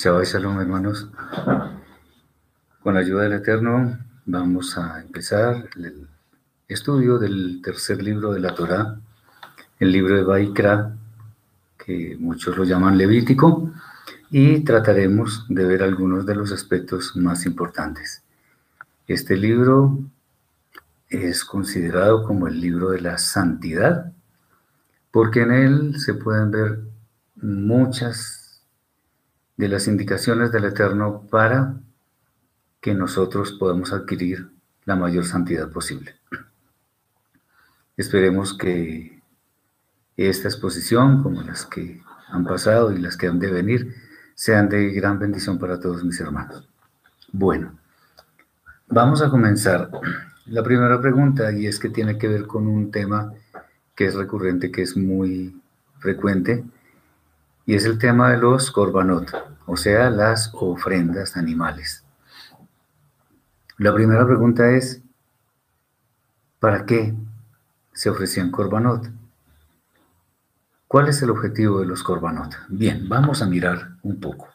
Shabbat Shalom, hermanos. Con la ayuda del Eterno, vamos a empezar el estudio del tercer libro de la Torá, el libro de Baikra, que muchos lo llaman Levítico, y trataremos de ver algunos de los aspectos más importantes. Este libro es considerado como el libro de la santidad, porque en él se pueden ver muchas de las indicaciones del Eterno para que nosotros podamos adquirir la mayor santidad posible. Esperemos que esta exposición, como las que han pasado y las que han de venir, sean de gran bendición para todos mis hermanos. Bueno, vamos a comenzar. La primera pregunta, y es que tiene que ver con un tema que es recurrente, que es muy frecuente, y es el tema de los korbanot, o sea, las ofrendas animales. La primera pregunta es, ¿para qué se ofrecían korbanot? ¿Cuál es el objetivo de los korbanot? Bien, vamos a mirar un poco.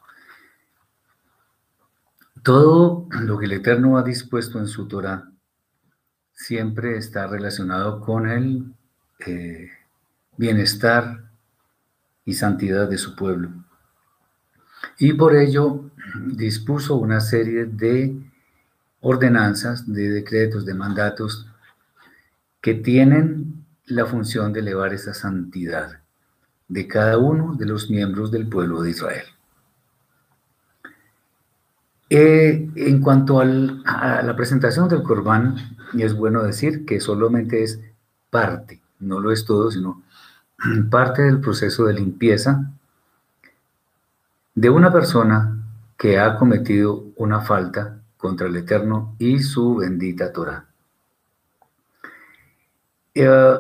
Todo lo que el Eterno ha dispuesto en su Torah siempre está relacionado con el eh, bienestar y santidad de su pueblo. Y por ello dispuso una serie de ordenanzas, de decretos, de mandatos que tienen la función de elevar esa santidad de cada uno de los miembros del pueblo de Israel. Eh, en cuanto a la presentación del Corbán, es bueno decir que solamente es parte, no lo es todo, sino parte del proceso de limpieza de una persona que ha cometido una falta contra el Eterno y su bendita Torah. Eh,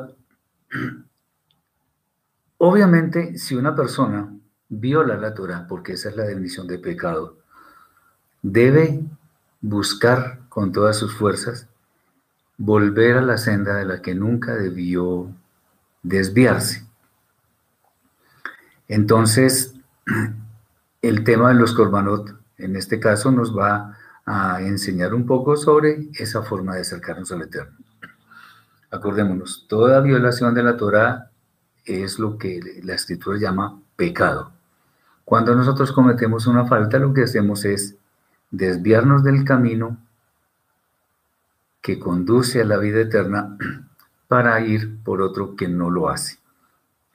obviamente, si una persona viola la Torah, porque esa es la definición de pecado, debe buscar con todas sus fuerzas volver a la senda de la que nunca debió desviarse. Entonces, el tema de los korbanot, en este caso, nos va a enseñar un poco sobre esa forma de acercarnos al Eterno. Acordémonos, toda violación de la Torah es lo que la Escritura llama pecado. Cuando nosotros cometemos una falta, lo que hacemos es desviarnos del camino que conduce a la vida eterna para ir por otro que no lo hace.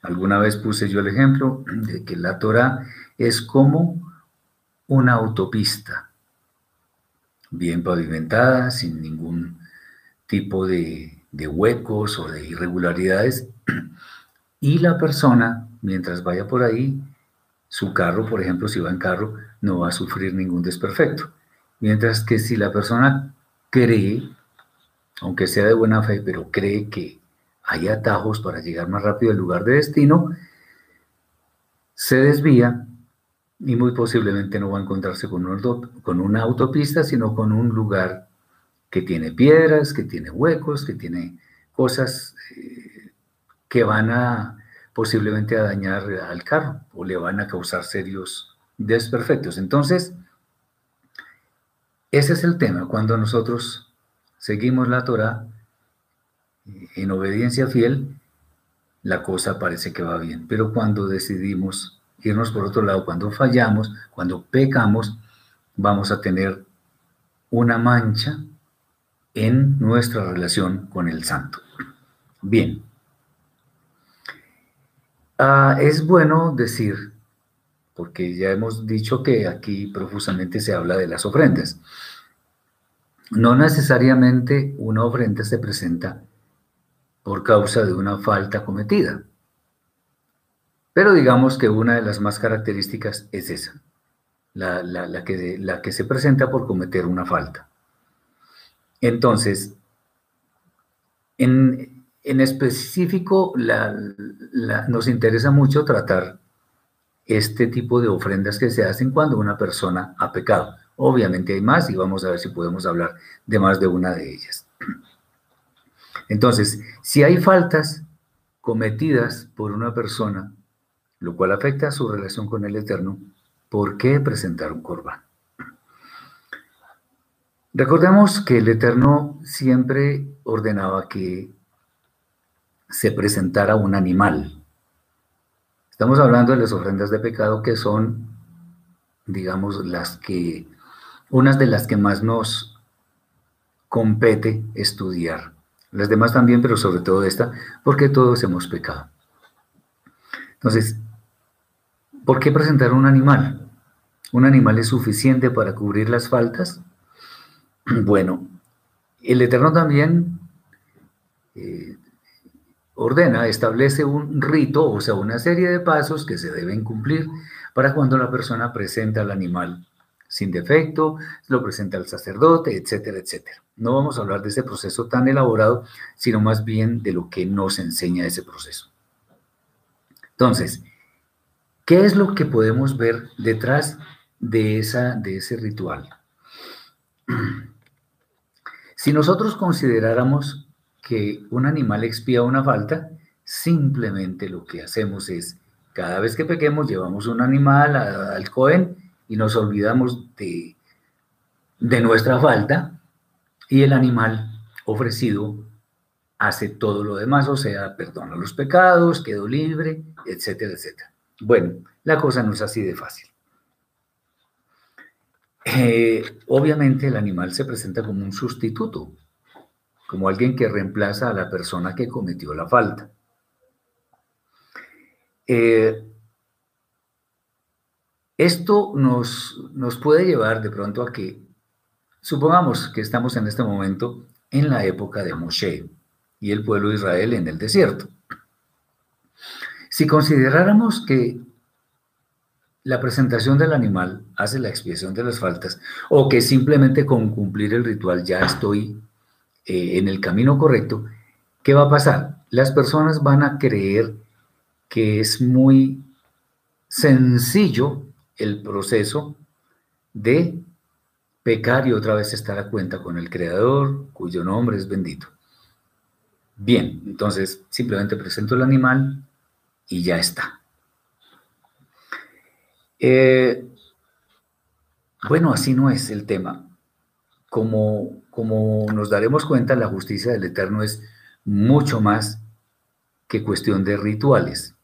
Alguna vez puse yo el ejemplo de que la Torah es como una autopista, bien pavimentada, sin ningún tipo de, de huecos o de irregularidades, y la persona, mientras vaya por ahí, su carro, por ejemplo, si va en carro, no va a sufrir ningún desperfecto. Mientras que si la persona cree, aunque sea de buena fe, pero cree que hay atajos para llegar más rápido al lugar de destino, se desvía y muy posiblemente no va a encontrarse con, una autopista, sino con un lugar que tiene piedras, que tiene huecos, que tiene cosas eh, que van a posiblemente a dañar al carro o le van a causar serios desperfectos. Entonces, ese es el tema. Cuando nosotros seguimos la Torah, en obediencia fiel, la cosa parece que va bien. Pero cuando decidimos irnos por otro lado, cuando fallamos, cuando pecamos, vamos a tener una mancha en nuestra relación con el santo. Bien. Ah, es bueno decir, porque ya hemos dicho que aquí profusamente se habla de las ofrendas. No necesariamente una ofrenda se presenta por causa de una falta cometida. Pero digamos que una de las más características es esa, la, que, la que se presenta por cometer una falta. Entonces, en, específico, nos interesa mucho tratar este tipo de ofrendas que se hacen cuando una persona ha pecado. Obviamente hay más y vamos a ver si podemos hablar de más de una de ellas. Entonces, si hay faltas cometidas por una persona, lo cual afecta a su relación con el Eterno, ¿por qué presentar un corbán? Recordemos que el Eterno siempre ordenaba que se presentara un animal. Estamos hablando de las ofrendas de pecado que son, digamos, las que, unas de las que más nos compete estudiar. Las demás también, pero sobre todo esta, porque todos hemos pecado. Entonces, ¿por qué presentar un animal? ¿Un animal es suficiente para cubrir las faltas? Bueno, el Eterno también eh, ordena, establece un rito, o sea, una serie de pasos que se deben cumplir para cuando la persona presenta al animal sin defecto, lo presenta al sacerdote, etcétera, etcétera. No vamos a hablar de ese proceso tan elaborado, sino más bien de lo que nos enseña ese proceso. Entonces, ¿qué es lo que podemos ver detrás de, esa, de ese ritual? Si nosotros consideráramos que un animal expía una falta, simplemente lo que hacemos es, cada vez que pequemos, llevamos un animal al Cohen y nos olvidamos de, de nuestra falta y el animal ofrecido hace todo lo demás, o sea, perdona los pecados, quedó libre, etcétera, etcétera. Bueno, la cosa no es así de fácil. Eh, obviamente el animal se presenta como un sustituto, como alguien que reemplaza a la persona que cometió la falta. Eh, esto nos, nos puede llevar de pronto a que, supongamos que estamos en este momento en la época de Moshe y el pueblo de Israel en el desierto. Si consideráramos que la presentación del animal hace la expiación de las faltas o que simplemente con cumplir el ritual ya estoy eh, en el camino correcto, ¿qué va a pasar? Las personas van a creer que es muy sencillo el proceso de pecar y otra vez estar a cuenta con el Creador, cuyo nombre es bendito. Bien, entonces simplemente presento el animal y ya está. Eh, bueno, así no es el tema como, como nos daremos cuenta, la justicia del Eterno es mucho más que cuestión de rituales,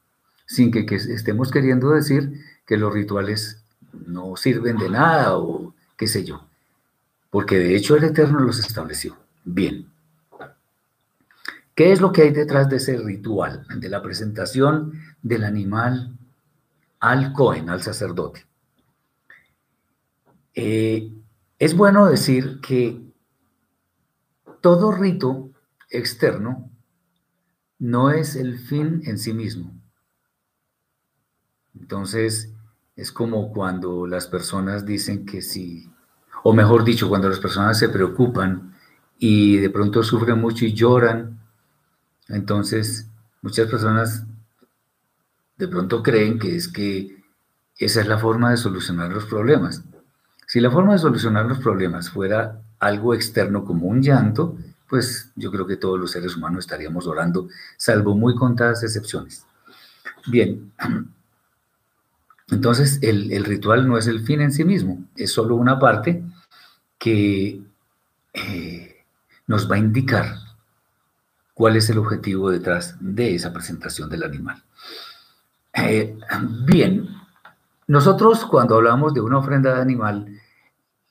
sin que, estemos queriendo decir que los rituales no sirven de nada o qué sé yo, porque de hecho el Eterno los estableció. Bien. ¿Qué es lo que hay detrás de ese ritual, de la presentación del animal al Cohen, al sacerdote? Eh, es bueno decir que todo rito externo no es el fin en sí mismo. Entonces, es como cuando las personas dicen que sí, o mejor dicho, cuando las personas se preocupan y de pronto sufren mucho y lloran, entonces muchas personas de pronto creen que es que esa es la forma de solucionar los problemas. Si la forma de solucionar los problemas fuera algo externo como un llanto, pues yo creo que todos los seres humanos estaríamos orando, salvo muy contadas excepciones. Bien, entonces el, ritual no es el fin en sí mismo, es solo una parte que eh, nos va a indicar cuál es el objetivo detrás de esa presentación del animal. Eh, bien, nosotros cuando hablamos de una ofrenda de animal,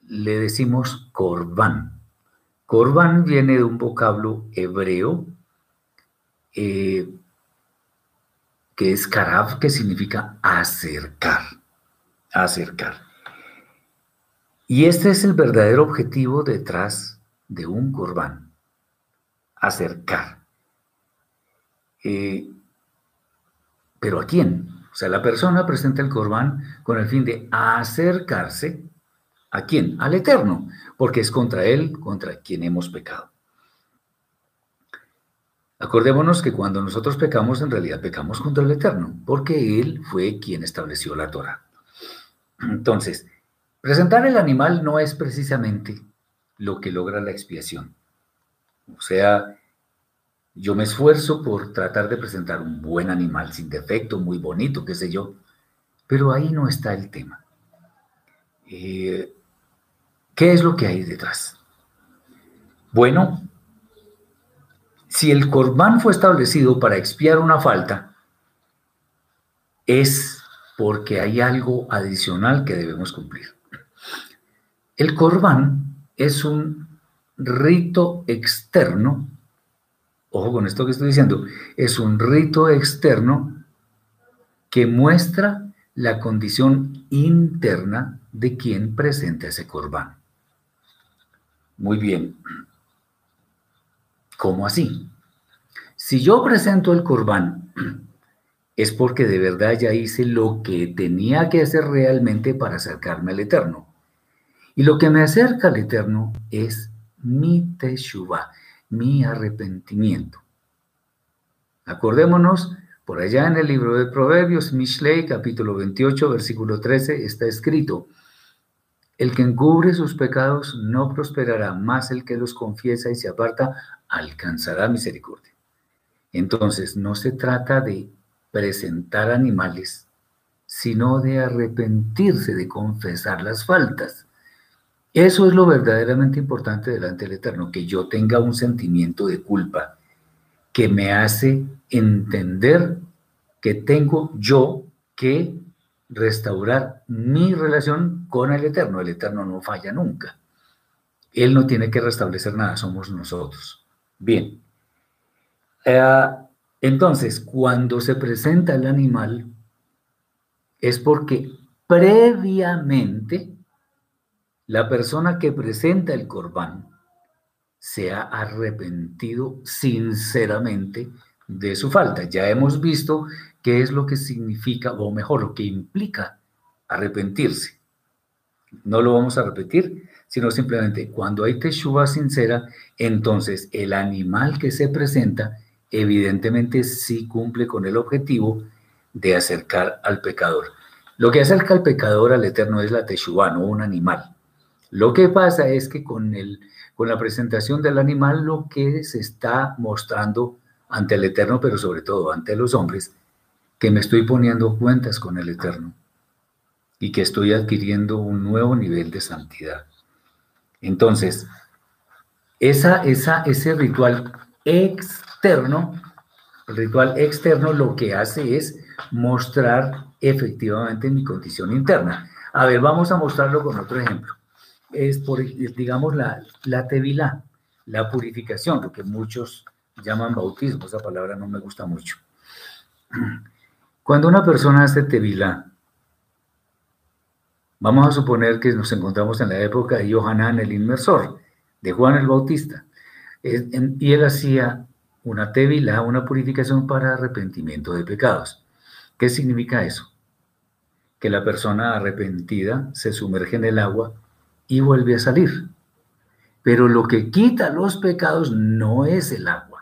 le decimos corbán. Corbán viene de un vocablo hebreo eh, que es karab, que significa acercar, acercar. Y este es el verdadero objetivo detrás de un corbán, acercar. Eh, ¿Pero a quién? O sea, la persona presenta el corbán con el fin de acercarse a quién? Al Eterno, porque es contra Él, contra quien hemos pecado. Acordémonos que cuando nosotros pecamos, en realidad pecamos contra el Eterno, porque Él fue quien estableció la Torah. Entonces, presentar el animal no es precisamente lo que logra la expiación. O sea, yo me esfuerzo por tratar de presentar un buen animal sin defecto, muy bonito, qué sé yo, pero ahí no está el tema. Eh, ¿Qué es lo que hay detrás? Bueno, si el corbán fue establecido para expiar una falta, es porque hay algo adicional que debemos cumplir. El corbán es un rito externo, ojo con esto que estoy diciendo, es un rito externo que muestra la condición interna de quien presenta ese corbán. Muy bien. ¿Cómo así? Si yo presento el corbán, es porque de verdad ya hice lo que tenía que hacer realmente para acercarme al Eterno. Y lo que me acerca al Eterno es mi teshuva, mi arrepentimiento. Acordémonos, por allá en el libro de Proverbios, Mishlei, capítulo 28, versículo 13, está escrito, el que encubre sus pecados no prosperará, más el que los confiesa y se aparta alcanzará misericordia. Entonces, no se trata de presentar animales, sino de arrepentirse, de confesar las faltas. Eso es lo verdaderamente importante delante del Eterno, que yo tenga un sentimiento de culpa que me hace entender que tengo yo que restaurar mi relación con el Eterno. El Eterno no falla nunca. Él no tiene que restablecer nada, somos nosotros. Bien. Eh, entonces, cuando se presenta el animal, es porque previamente la persona que presenta el corbán se ha arrepentido sinceramente de su falta. Ya hemos visto qué es lo que significa, o mejor, lo que implica arrepentirse. No lo vamos a repetir, sino simplemente cuando hay teshuva sincera, entonces el animal que se presenta evidentemente sí cumple con el objetivo de acercar al pecador. Lo que acerca al pecador al Eterno es la teshuva, no un animal. Lo que pasa es que con, el, con la presentación del animal lo que se está mostrando ante el Eterno, pero sobre todo ante los hombres, que me estoy poniendo cuentas con el Eterno y que estoy adquiriendo un nuevo nivel de santidad. Entonces, esa, esa, ese ritual externo, el ritual externo lo que hace es mostrar efectivamente mi condición interna. A ver, vamos a mostrarlo con otro ejemplo es, por, digamos, la, la tevilá, la purificación, lo que muchos llaman bautismo, esa palabra no me gusta mucho. Cuando una persona hace tevilá, vamos a suponer que nos encontramos en la época de Johanán el Inmersor, de Juan el Bautista, y él hacía una tevilá, una purificación para arrepentimiento de pecados. ¿Qué significa eso? Que la persona arrepentida se sumerge en el agua y vuelve a salir. Pero lo que quita los pecados no es el agua,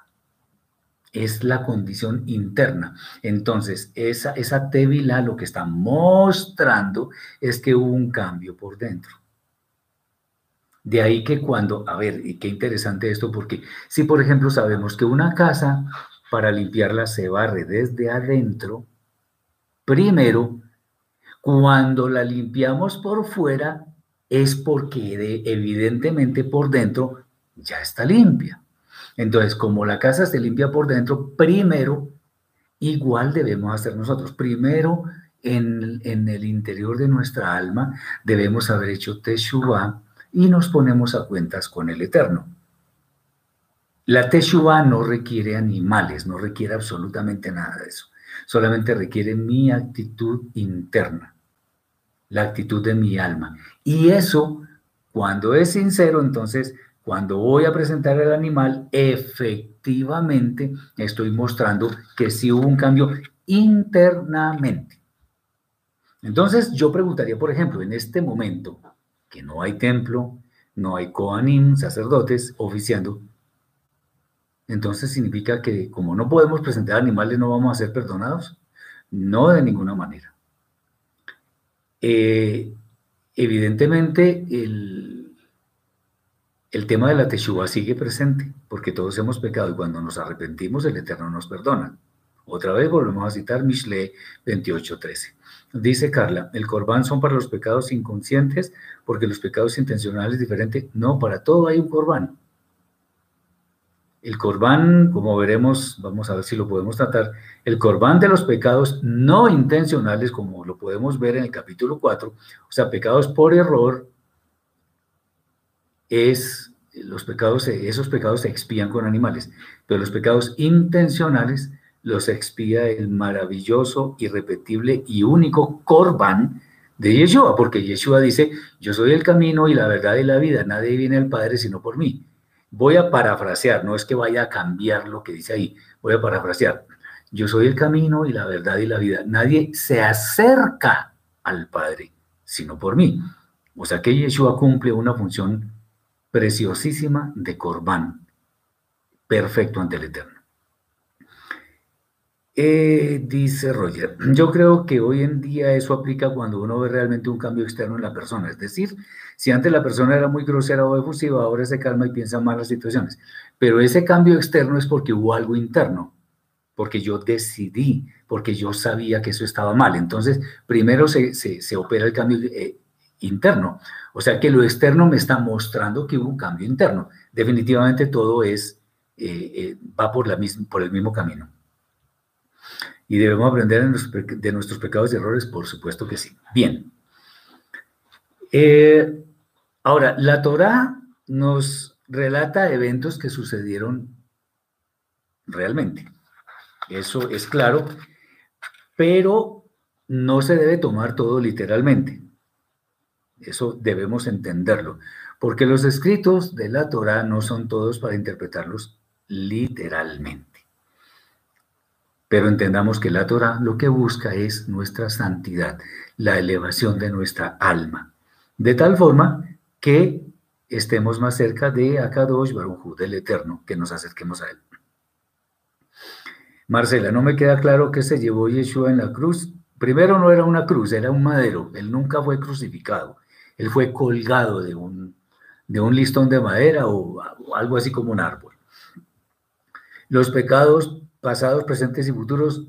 es la condición interna. Entonces, esa, esa lo que está mostrando es que hubo un cambio por dentro. De ahí que cuando, a ver, y qué interesante esto, porque si por ejemplo sabemos que una casa para limpiarla se barre desde adentro, primero, cuando la limpiamos por fuera, es porque evidentemente por dentro ya está limpia. Entonces, como la casa se limpia por dentro, primero, igual debemos hacer nosotros. Primero, en, en el interior de nuestra alma, debemos haber hecho Teshuvah y nos ponemos a cuentas con el Eterno. La Teshuvah no requiere animales, no requiere absolutamente nada de eso. Solamente requiere mi actitud interna la actitud de mi alma. Y eso, cuando es sincero, entonces, cuando voy a presentar el animal, efectivamente estoy mostrando que sí hubo un cambio internamente. Entonces, yo preguntaría, por ejemplo, en este momento, que no hay templo, no hay Kohanim, sacerdotes, oficiando, entonces significa que como no podemos presentar animales, no vamos a ser perdonados. No de ninguna manera. Eh, evidentemente, el, el, tema de la teshuva sigue presente, porque todos hemos pecado y cuando nos arrepentimos, el Eterno nos perdona. Otra vez volvemos a citar Mishle 28:13. Dice Carla, el corbán son para los pecados inconscientes porque los pecados intencionales es diferente. No, para todo hay un corbán. El corbán, como veremos, vamos a ver si lo podemos tratar, el corbán de los pecados no intencionales, como lo podemos ver en el capítulo 4, o sea, pecados por error, es los pecados, esos pecados se expían con animales, pero los pecados intencionales los expía el maravilloso, irrepetible y único corbán de Yeshua, porque Yeshua dice, yo soy el camino y la verdad y la vida, nadie viene al Padre sino por mí. Voy a parafrasear, no es que vaya a cambiar lo que dice ahí, voy a parafrasear. Yo soy el camino y la verdad y la vida. Nadie se acerca al Padre, sino por mí. O sea que Yeshua cumple una función preciosísima de Corbán, perfecto ante el Eterno. Eh, dice Roger, yo creo que hoy en día eso aplica cuando uno ve realmente un cambio externo en la persona. Es decir, si antes la persona era muy grosera o efusiva, ahora se calma y piensa más las situaciones. Pero ese cambio externo es porque hubo algo interno, porque yo decidí, porque yo sabía que eso estaba mal. Entonces, primero se, opera el cambio eh, interno. O sea que lo externo me está mostrando que hubo un cambio interno. Definitivamente todo es, eh, va por, la misma, por el mismo camino. ¿Y debemos aprender de nuestros pecados y errores? Por supuesto que sí. Bien. Eh, ahora, la Torah nos relata eventos que sucedieron realmente. Eso es claro, pero no se debe tomar todo literalmente. Eso debemos entenderlo, porque los escritos de la Torah no son todos para interpretarlos literalmente. Pero entendamos que la Torah lo que busca es nuestra santidad, la elevación de nuestra alma, de tal forma que estemos más cerca de Akadosh Baruj del Eterno, que nos acerquemos a Él. Marcela, no me queda claro qué se llevó Yeshua en la cruz. Primero no era una cruz, era un madero. Él nunca fue crucificado. Él fue colgado de un, de un listón de madera o, algo así como un árbol. Los pecados pasados, presentes y futuros,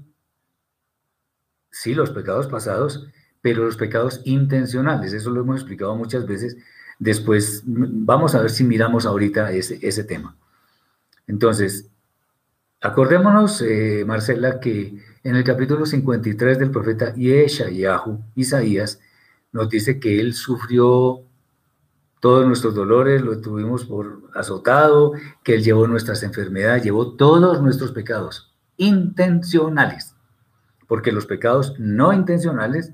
sí, los pecados pasados, pero los pecados intencionales, eso lo hemos explicado muchas veces. Después, vamos a ver si miramos ahorita ese, ese tema. Entonces, acordémonos, eh, Marcela, que en el capítulo 53 del profeta Yeshayahu, Isaías, nos dice que él sufrió todos nuestros dolores, lo tuvimos por azotado, que Él llevó nuestras enfermedades, llevó todos nuestros pecados intencionales, porque los pecados no intencionales,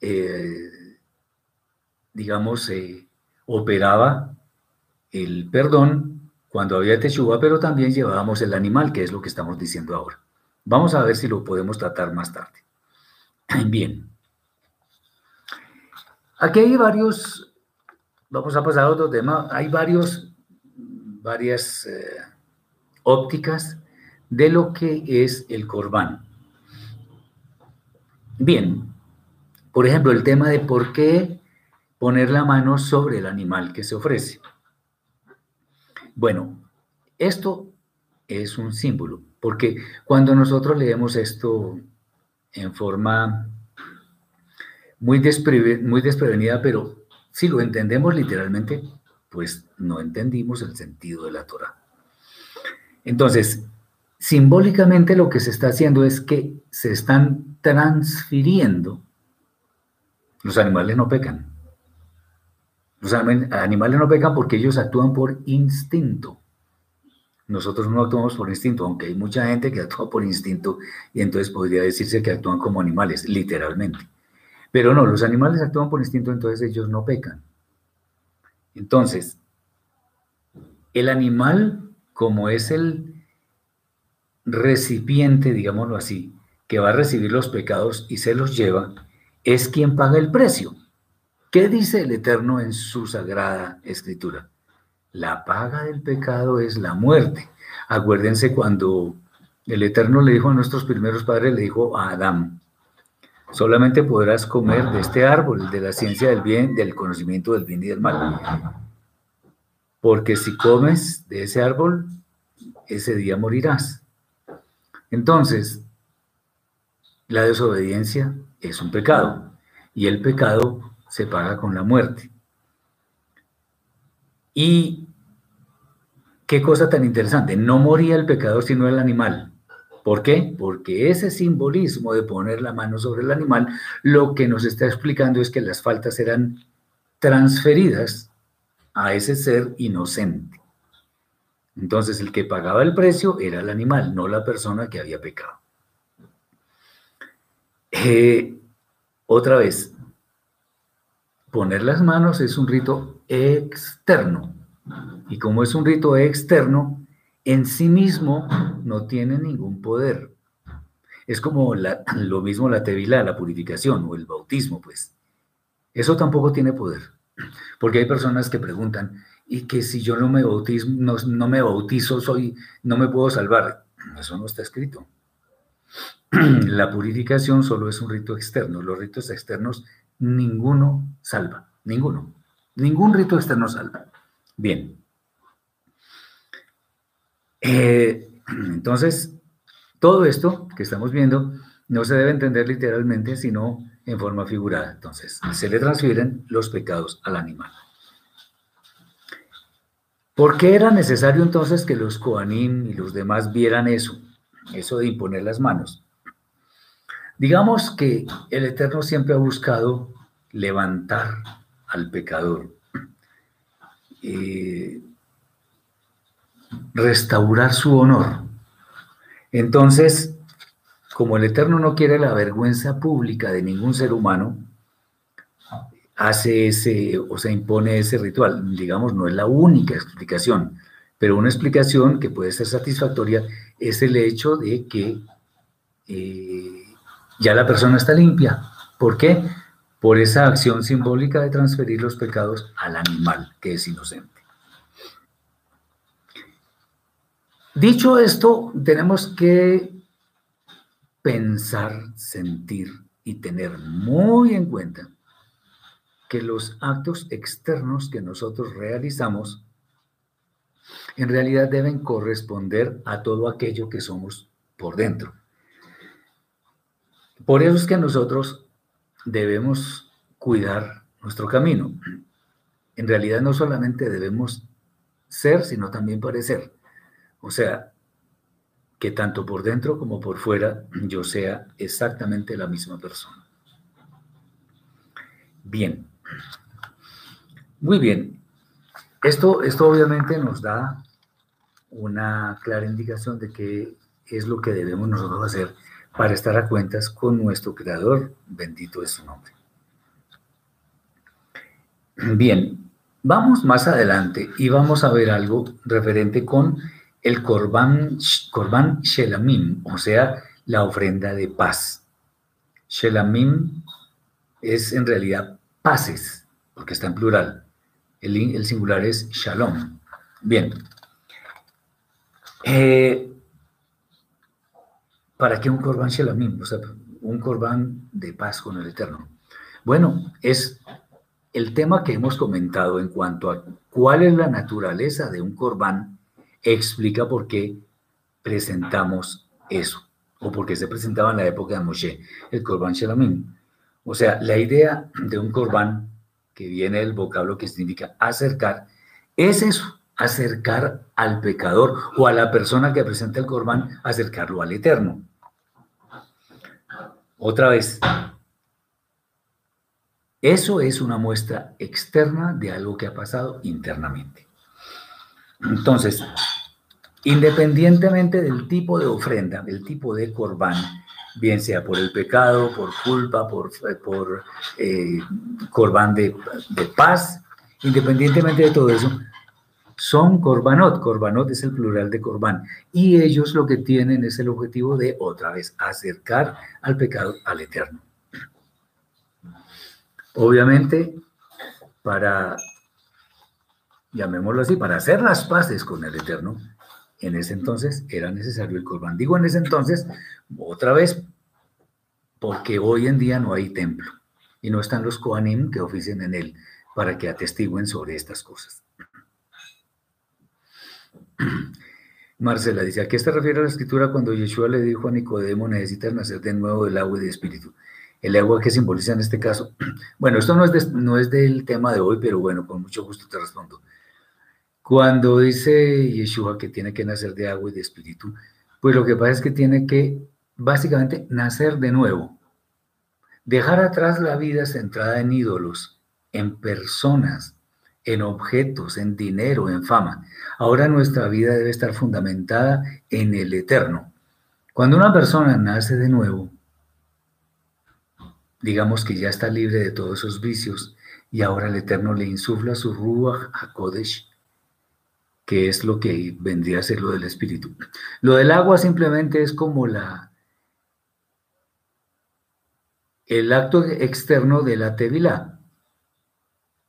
eh, digamos, operaba el perdón cuando había teshuva, pero también llevábamos el animal, que es lo que estamos diciendo ahora. Vamos a ver si lo podemos tratar más tarde. Bien. Aquí hay varios Vamos a pasar a otro tema. Hay varios, varias eh, ópticas de lo que es el corbán. Bien, por ejemplo, el tema de por qué poner la mano sobre el animal que se ofrece. Bueno, esto es un símbolo, porque cuando nosotros leemos esto en forma muy, desprevenida, pero si lo entendemos literalmente, pues no entendimos el sentido de la Torah. Entonces, simbólicamente lo que se está haciendo es que se están transfiriendo. Los animales no pecan. Los animales no pecan porque ellos actúan por instinto. Nosotros no actuamos por instinto, aunque hay mucha gente que actúa por instinto y entonces podría decirse que actúan como animales, literalmente. Pero no, los animales actúan por instinto, entonces ellos no pecan. Entonces, el animal, como es el recipiente, digámoslo así, que va a recibir los pecados y se los lleva, es quien paga el precio. ¿Qué dice el Eterno en su sagrada escritura? La paga del pecado es la muerte. Acuérdense cuando el Eterno le dijo a nuestros primeros padres, le dijo a Adán, Solamente podrás comer de este árbol, de la ciencia del bien, del conocimiento del bien y del mal. Porque si comes de ese árbol, ese día morirás. Entonces, la desobediencia es un pecado. Y el pecado se paga con la muerte. Y qué cosa tan interesante, no moría el pecador sino el animal. ¿Por qué? Porque ese simbolismo de poner la mano sobre el animal lo que nos está explicando es que las faltas eran transferidas a ese ser inocente. Entonces el que pagaba el precio era el animal, no la persona que había pecado. Eh, otra vez, poner las manos es un rito externo. Y como es un rito externo, en sí mismo no tiene ningún poder. Es como lo mismo la tevila, la purificación o el bautismo, pues. Eso tampoco tiene poder. Porque hay personas que preguntan, y que si yo no me bautizo, no, me bautizo, soy, no me puedo salvar. Eso no está escrito. La purificación solo es un rito externo. Los ritos externos, ninguno salva. Ninguno. Ningún rito externo salva. Bien. Eh, entonces, todo esto que estamos viendo no se debe entender literalmente, sino en forma figurada. Entonces, se le transfieren los pecados al animal. ¿Por qué era necesario entonces que los Koanim y los demás vieran eso? Eso de imponer las manos. Digamos que el Eterno siempre ha buscado levantar al pecador, eh, restaurar su honor. Entonces, como el Eterno no quiere la vergüenza pública de ningún ser humano, hace ese o se impone ese ritual. Digamos, no es la única explicación, pero una explicación que puede ser satisfactoria es el hecho de que eh, ya la persona está limpia. ¿Por qué? Por esa acción simbólica de transferir los pecados al animal que es inocente. Dicho esto, tenemos que pensar, sentir y tener muy en cuenta que los actos externos que nosotros realizamos en realidad deben corresponder a todo aquello que somos por dentro. Por eso es que nosotros debemos cuidar nuestro camino. En realidad no solamente debemos ser, sino también parecer. O sea, que tanto por dentro como por fuera yo sea exactamente la misma persona. Bien. Muy bien. Esto, esto obviamente nos da una clara indicación de qué es lo que debemos nosotros hacer para estar a cuentas con nuestro Creador. Bendito es su nombre. Bien, vamos más adelante y vamos a ver algo referente con el Korban, Korban Shelamim, o sea, la ofrenda de paz. Shelamim es en realidad paces, porque está en plural. El, singular es Shalom. Bien. Eh, ¿Para qué un Korban Shelamim? O sea, un Korban de paz con el Eterno. Bueno, es el tema que hemos comentado en cuanto a cuál es la naturaleza de un Korban explica por qué presentamos eso, o por qué se presentaba en la época de Moshe, el Korban Shelamim. O sea, la idea de un Korban, que viene del vocablo que significa acercar, es eso, acercar al pecador o a la persona que presenta el Korban, acercarlo al Eterno. Otra vez, eso es una muestra externa de algo que ha pasado internamente. Entonces, independientemente del tipo de ofrenda, del tipo de corbán, bien sea por el pecado, por culpa, por, por eh, de, paz, independientemente de todo eso, son corbanot. Corbanot es el plural de corbán. Y ellos lo que tienen es el objetivo de, otra vez, acercar al pecado al Eterno. Obviamente, para llamémoslo así, para hacer las paces con el Eterno, en ese entonces era necesario el Corbán. Digo en ese entonces, otra vez, porque hoy en día no hay templo y no están los Kohanim que oficien en él para que atestiguen sobre estas cosas. Marcela dice, ¿a qué se refiere la escritura cuando Yeshua le dijo a Nicodemo, necesitas nacer de nuevo del agua y de espíritu? el agua que simboliza en este caso. Bueno, esto no es, no es del tema de hoy, pero bueno, con mucho gusto te respondo. Cuando dice Yeshua que tiene que nacer de agua y de espíritu, pues lo que pasa es que tiene que básicamente nacer de nuevo. Dejar atrás la vida centrada en ídolos, en personas, en objetos, en dinero, en fama. Ahora nuestra vida debe estar fundamentada en el eterno. Cuando una persona nace de nuevo, digamos que ya está libre de todos esos vicios y ahora el eterno le insufla su Ruach HaKodesh, que es lo que vendría a ser lo del espíritu. Lo del agua simplemente es como la el acto externo de la tevilá.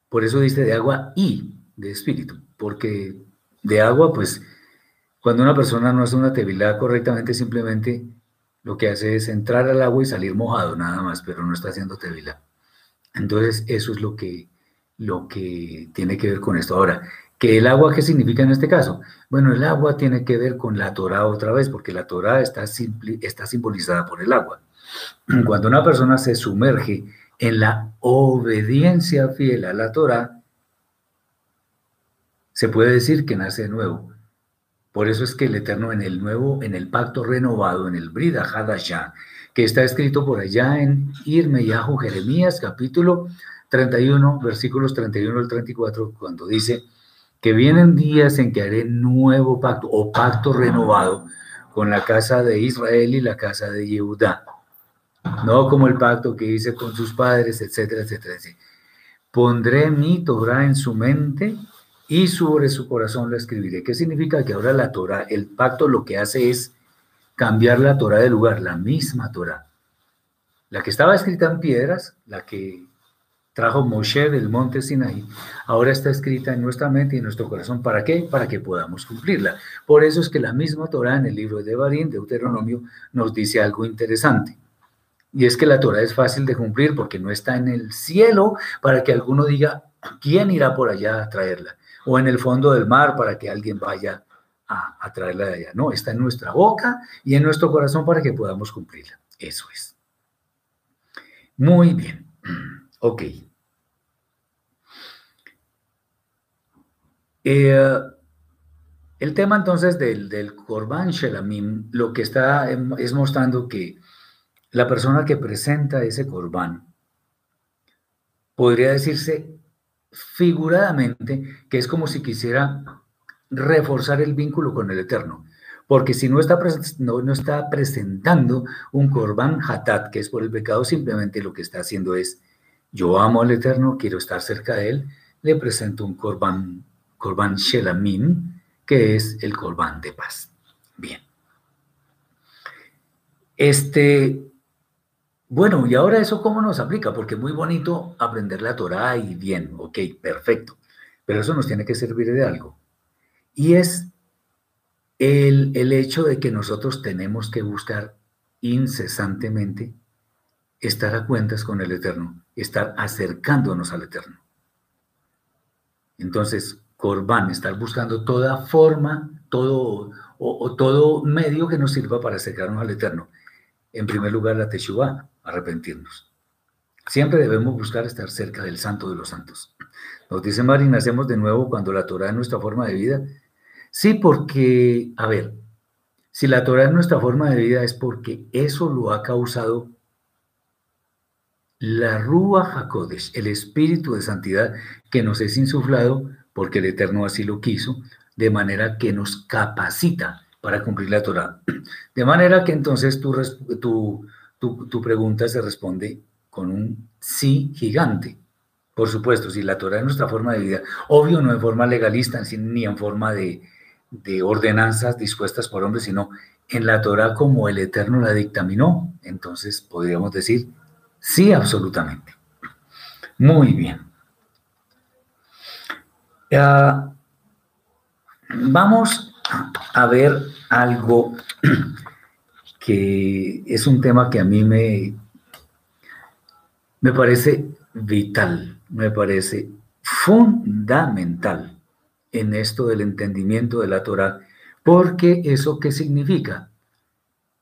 Por eso dice de agua y de espíritu, porque de agua, pues, cuando una persona no hace una tevilá correctamente, simplemente lo que hace es entrar al agua y salir mojado, nada más, pero no está haciendo tevilá. Entonces, eso es lo que, lo que tiene que ver con esto. Ahora, ¿qué el agua qué significa en este caso? Bueno, el agua tiene que ver con la Torah otra vez, porque la Torah está, está simbolizada por el agua. Cuando una persona se sumerge en la obediencia fiel a la Torah, se puede decir que nace de nuevo. Por eso es que el Eterno en el nuevo, en el pacto renovado, en el Brida Hadashah, que está escrito por allá en Irmeyahu Jeremías, capítulo 31, versículos 31 al 34, cuando dice que vienen días en que haré nuevo pacto o pacto renovado con la casa de Israel y la casa de Yehudá no como el pacto que hice con sus padres, etcétera, etcétera. Pondré mi Torah en su mente y sobre su corazón la escribiré. ¿Qué significa? Que ahora la Torah, el pacto lo que hace es cambiar la Torah de lugar, la misma Torah. La que estaba escrita en piedras, la que trajo Moshe del monte Sinaí, ahora está escrita en nuestra mente y en nuestro corazón. ¿Para qué? Para que podamos cumplirla. Por eso es que la misma Torah en el libro de Devarim, Deuteronomio, nos dice algo interesante. Y es que la Torah es fácil de cumplir porque no está en el cielo para que alguno diga, ¿quién irá por allá a traerla? O en el fondo del mar para que alguien vaya a, traerla de allá. No, está en nuestra boca y en nuestro corazón para que podamos cumplirla. Eso es. Muy bien. Ok. Eh, el tema entonces del, del Korban Shelamim lo que está es mostrando que la persona que presenta ese corbán podría decirse figuradamente que es como si quisiera reforzar el vínculo con el Eterno. Porque si no está, no, está presentando un corbán hatat, que es por el pecado, simplemente lo que está haciendo es, yo amo al Eterno, quiero estar cerca de Él, le presento un corbán, corbán shelamim, que es el corbán de paz. Bien. Este, bueno, y ahora eso cómo nos aplica, porque muy bonito aprender la Torah y bien, ok, perfecto, pero eso nos tiene que servir de algo. Y es el, el hecho de que nosotros tenemos que buscar incesantemente estar a cuentas con el Eterno, estar acercándonos al Eterno. Entonces, Corbán, estar buscando toda forma, todo o, todo medio que nos sirva para acercarnos al Eterno. En primer lugar, la Teshuvah, arrepentirnos. Siempre debemos buscar estar cerca del santo de los santos. Nos dice Mari, nacemos de nuevo cuando la Torah es nuestra forma de vida. Sí, porque, a ver, si la Torah es nuestra forma de vida es porque eso lo ha causado la Rúa HaKodesh, el espíritu de santidad que nos es insuflado porque el Eterno así lo quiso, de manera que nos capacita para cumplir la Torah. De manera que entonces tu, tu, tu, pregunta se responde con un sí gigante. Por supuesto, si la Torah es nuestra forma de vida, obvio no en forma legalista, ni en forma de, de ordenanzas dispuestas por hombres, sino en la Torah como el Eterno la dictaminó, entonces podríamos decir sí, absolutamente. Muy bien. vamos a ver algo que es un tema que a mí me, me parece vital, me parece fundamental en esto del entendimiento de la Torah, porque eso qué significa?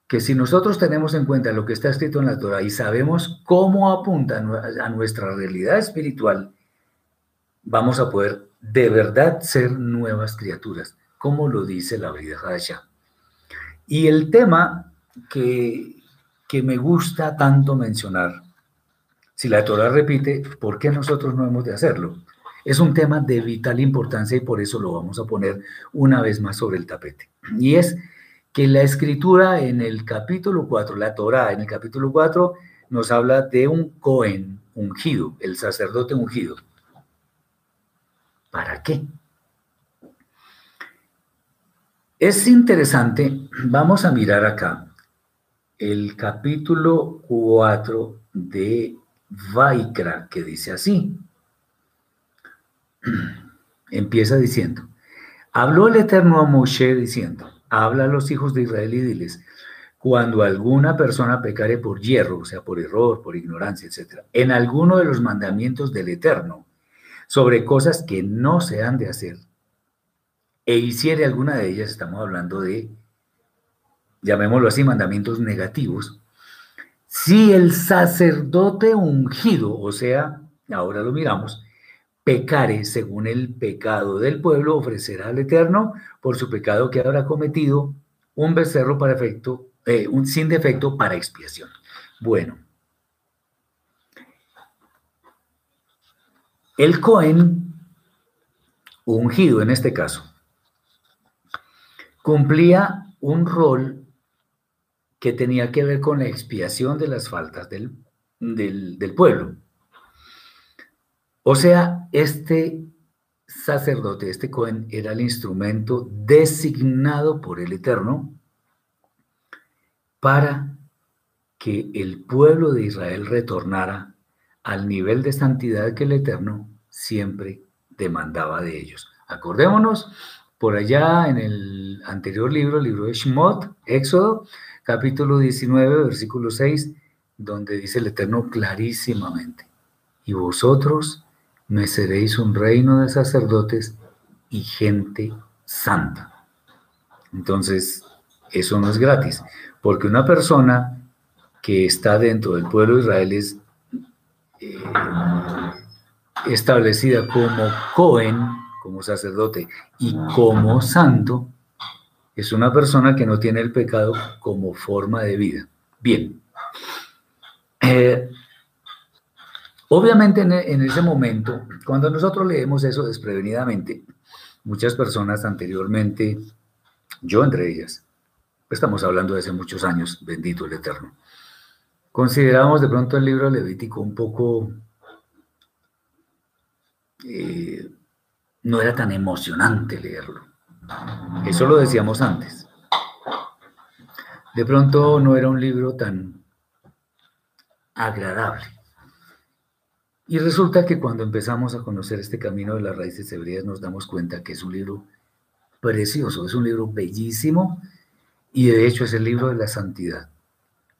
Que si nosotros tenemos en cuenta lo que está escrito en la Torah y sabemos cómo apunta a nuestra realidad espiritual, vamos a poder de verdad ser nuevas criaturas, como lo dice la vida Hadashah. Y el tema que, que me gusta tanto mencionar, si la Torah repite, ¿por qué nosotros no hemos de hacerlo? Es un tema de vital importancia y por eso lo vamos a poner una vez más sobre el tapete. Y es que la escritura en el capítulo 4, la Torah en el capítulo 4, nos habla de un Cohen ungido, el sacerdote ungido. ¿Para qué? Es interesante, vamos a mirar acá el capítulo 4 de Vaikra, que dice así. Empieza diciendo, habló el Eterno a Moshe diciendo, habla a los hijos de Israel y diles, cuando alguna persona pecare por hierro, o sea, por error, por ignorancia, etc., en alguno de los mandamientos del Eterno, sobre cosas que no se han de hacer, e hiciere alguna de ellas, estamos hablando de, llamémoslo así, mandamientos negativos, si el sacerdote ungido, o sea, ahora lo miramos, pecare según el pecado del pueblo, ofrecerá al Eterno por su pecado que habrá cometido un becerro para efecto, eh, un, sin defecto para expiación. Bueno, el Cohen, ungido en este caso, cumplía un rol que tenía que ver con la expiación de las faltas del, del pueblo. O sea, este sacerdote, este Cohen, era el instrumento designado por el Eterno para que el pueblo de Israel retornara al nivel de santidad que el Eterno siempre demandaba de ellos. Acordémonos, por allá en el anterior libro, libro de Shemot, Éxodo, capítulo 19, versículo 6, donde dice el Eterno clarísimamente, y vosotros me seréis un reino de sacerdotes y gente santa. Entonces, eso no es gratis, porque una persona que está dentro del pueblo de Israel es eh, establecida como Cohen, como sacerdote, y como santo, es una persona que no tiene el pecado como forma de vida. Bien. Eh, Obviamente en, ese momento, cuando nosotros leemos eso desprevenidamente, muchas personas anteriormente, yo entre ellas, estamos hablando de hace muchos años, bendito el Eterno, consideramos de pronto el libro Levítico un poco, eh, no era tan emocionante leerlo. Eso lo decíamos antes. De pronto no era un libro tan agradable. Y resulta que cuando empezamos a conocer este camino de las raíces hebreas nos damos cuenta que es un libro precioso, es un libro bellísimo y de hecho es el libro de la santidad.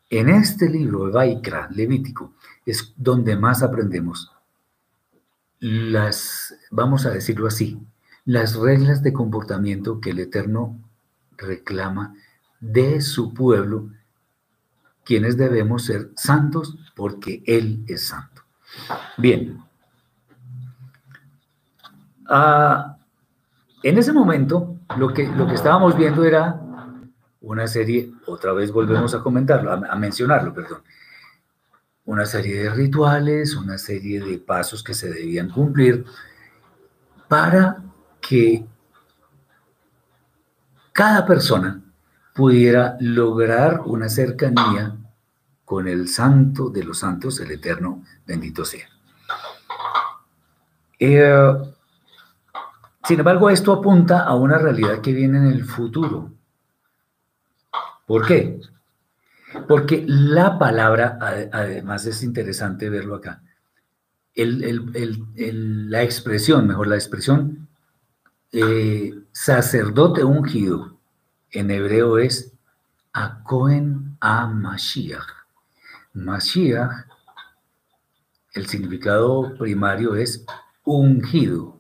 En este libro, Vaikra, Levítico, es donde más aprendemos las, vamos a decirlo así, las reglas de comportamiento que el Eterno reclama de su pueblo, quienes debemos ser santos porque Él es santo. Bien. Ah, en ese momento, lo que, lo que estábamos viendo era una serie, otra vez volvemos a comentarlo, a, mencionarlo, perdón, una serie de rituales, una serie de pasos que se debían cumplir para que cada persona pudiera lograr una cercanía con el santo de los santos, el eterno, bendito sea. Eh, sin embargo, esto apunta a una realidad que viene en el futuro. ¿Por qué? Porque la palabra, además es interesante verlo acá, la expresión, mejor la expresión, eh, sacerdote ungido, en hebreo es Akohen a Mashiach. Mashiach, el significado primario es ungido.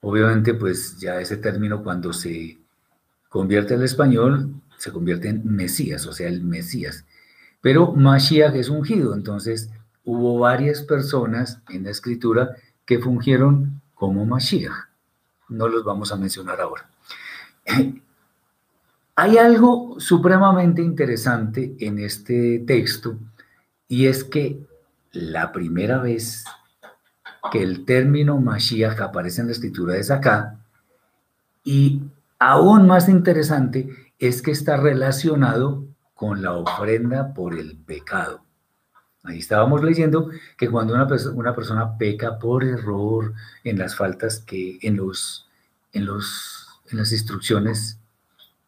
Obviamente, pues ya ese término cuando se convierte al español se convierte en Mesías, o sea, el Mesías. Pero Mashiach es ungido, entonces hubo varias personas en la escritura que fungieron como Mashiach. No los vamos a mencionar ahora. Hay algo supremamente interesante en este texto y es que la primera vez que el término Mashiach aparece en la escritura es acá y aún más interesante es que está relacionado con la ofrenda por el pecado. Ahí estábamos leyendo que cuando una, una persona peca por error en las faltas que en los en los en las instrucciones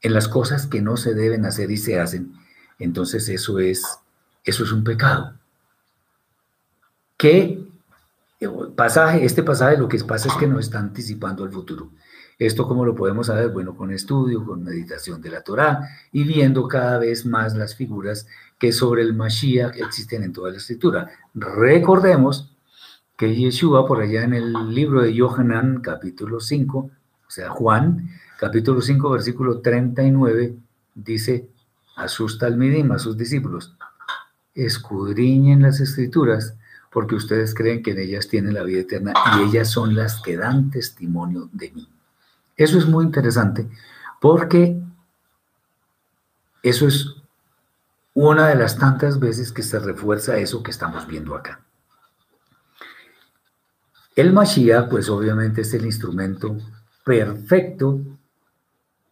en las cosas que no se deben hacer y se hacen, entonces eso es, eso es un pecado. ¿Qué pasaje, este pasaje lo que pasa es que nos está anticipando el futuro. Esto cómo lo podemos saber, bueno, con estudio, con meditación de la Torá y viendo cada vez más las figuras que sobre el Mashiach existen en toda la escritura. Recordemos que Yeshua, por allá en el libro de Yohanan, capítulo 5, o sea, Juan, capítulo 5, versículo 39, dice, asusta al Midim, a sus discípulos, escudriñen las escrituras, porque ustedes creen que en ellas tienen la vida eterna y ellas son las que dan testimonio de mí. Eso es muy interesante porque eso es una de las tantas veces que se refuerza eso que estamos viendo acá. El Mashiach, pues obviamente es el instrumento perfecto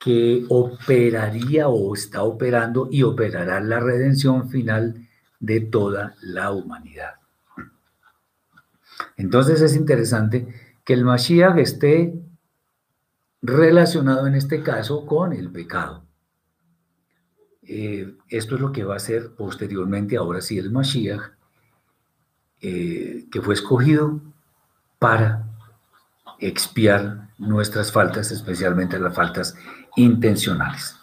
que operaría o está operando y operará la redención final de toda la humanidad. Entonces es interesante que el Mashiach esté relacionado en este caso con el pecado. Eh, esto es lo que va a hacer posteriormente, ahora sí, el Mashiach, eh, que fue escogido para expiar nuestras faltas, especialmente las faltas intencionales.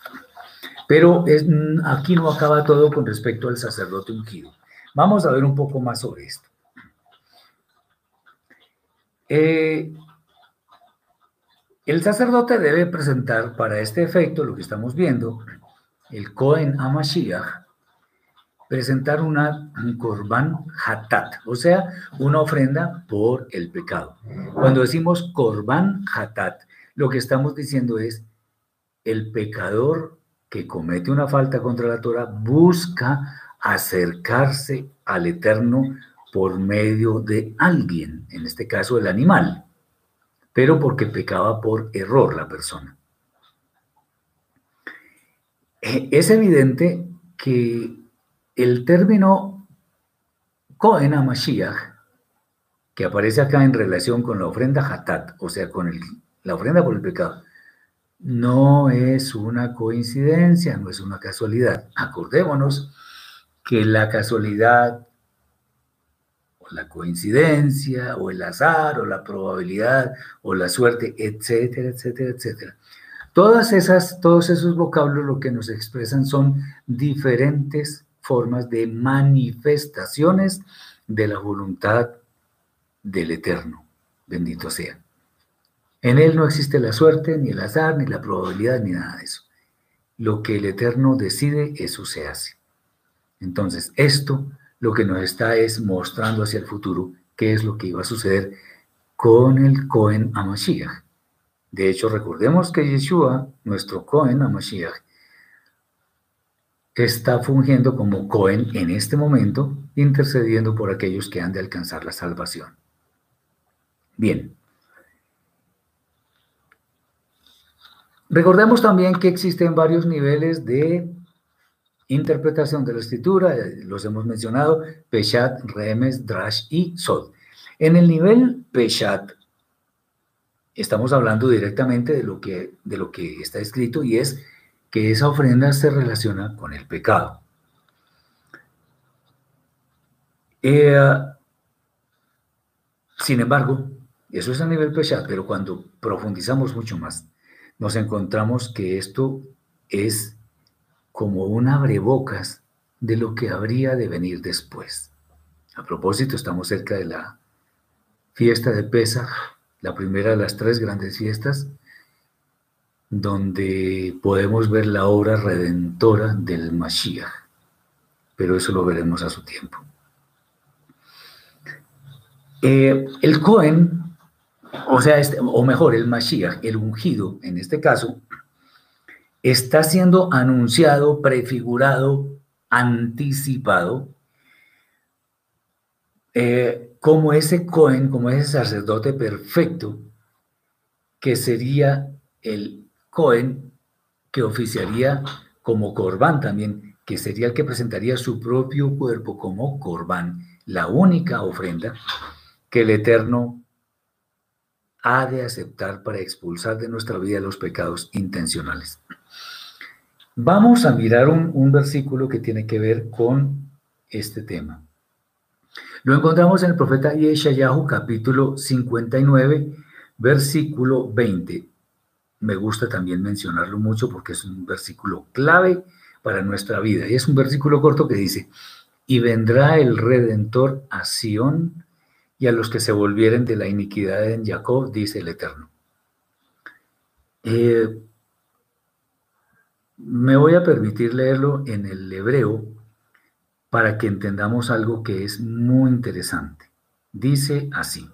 Pero es, aquí no acaba todo con respecto al sacerdote ungido. Vamos a ver un poco más sobre esto. Eh, el sacerdote debe presentar para este efecto, lo que estamos viendo, el Cohen Amashiach, presentar una, un korban hatat, o sea, una ofrenda por el pecado. Cuando decimos korban hatat, lo que estamos diciendo es el pecador que comete una falta contra la Torah busca acercarse al Eterno por medio de alguien, en este caso el animal, pero porque pecaba por error la persona. Eh, es evidente que el término Cohen Mashiach, que aparece acá en relación con la ofrenda Hatat, o sea, con la ofrenda por el pecado, no es una coincidencia, no es una casualidad. Acordémonos que la casualidad o la coincidencia o el azar o la probabilidad o la suerte, etcétera, etcétera, etcétera. Todas esas, todos esos vocablos lo que nos expresan son diferentes formas de manifestaciones de la voluntad del Eterno. Bendito sea. En Él no existe la suerte, ni el azar, ni la probabilidad, ni nada de eso. Lo que el Eterno decide, eso se hace. Entonces, esto lo que nos está es mostrando hacia el futuro qué es lo que iba a suceder con el Cohen Amashiach. De hecho, recordemos que Yeshua, nuestro Cohen Amashiach, está fungiendo como Cohen en este momento, intercediendo por aquellos que han de alcanzar la salvación. Bien. Recordemos también que existen varios niveles de interpretación de la escritura, los hemos mencionado, Peshat, Remes, Drash y Sod. En el nivel Peshat, estamos hablando directamente de lo que, de lo que está escrito y es que esa ofrenda se relaciona con el pecado. Eh, sin embargo, eso es a nivel peshat, pero cuando profundizamos mucho más, nos encontramos que esto es como un abrebocas de lo que habría de venir después. A propósito, estamos cerca de la fiesta de Pesach, la primera de las tres grandes fiestas, donde podemos ver la obra redentora del Mashiach, pero eso lo veremos a su tiempo. Eh, el Cohen, o sea, este, o mejor, el Mashiach, el ungido en este caso, está siendo anunciado, prefigurado, anticipado, eh, como ese Cohen, como ese sacerdote perfecto, que sería el Cohen que oficiaría como Corbán también, que sería el que presentaría su propio cuerpo como Corbán, la única ofrenda que el Eterno ha de aceptar para expulsar de nuestra vida los pecados intencionales. Vamos a mirar un, versículo que tiene que ver con este tema. Lo encontramos en el profeta Yeshayahu capítulo 59, versículo 20. Me gusta también mencionarlo mucho porque es un versículo clave para nuestra vida. Y es un versículo corto que dice, y vendrá el Redentor a Sión y a los que se volvieren de la iniquidad en Jacob, dice el Eterno. Eh, me voy a permitir leerlo en el hebreo para que entendamos algo que es muy interesante. Dice así.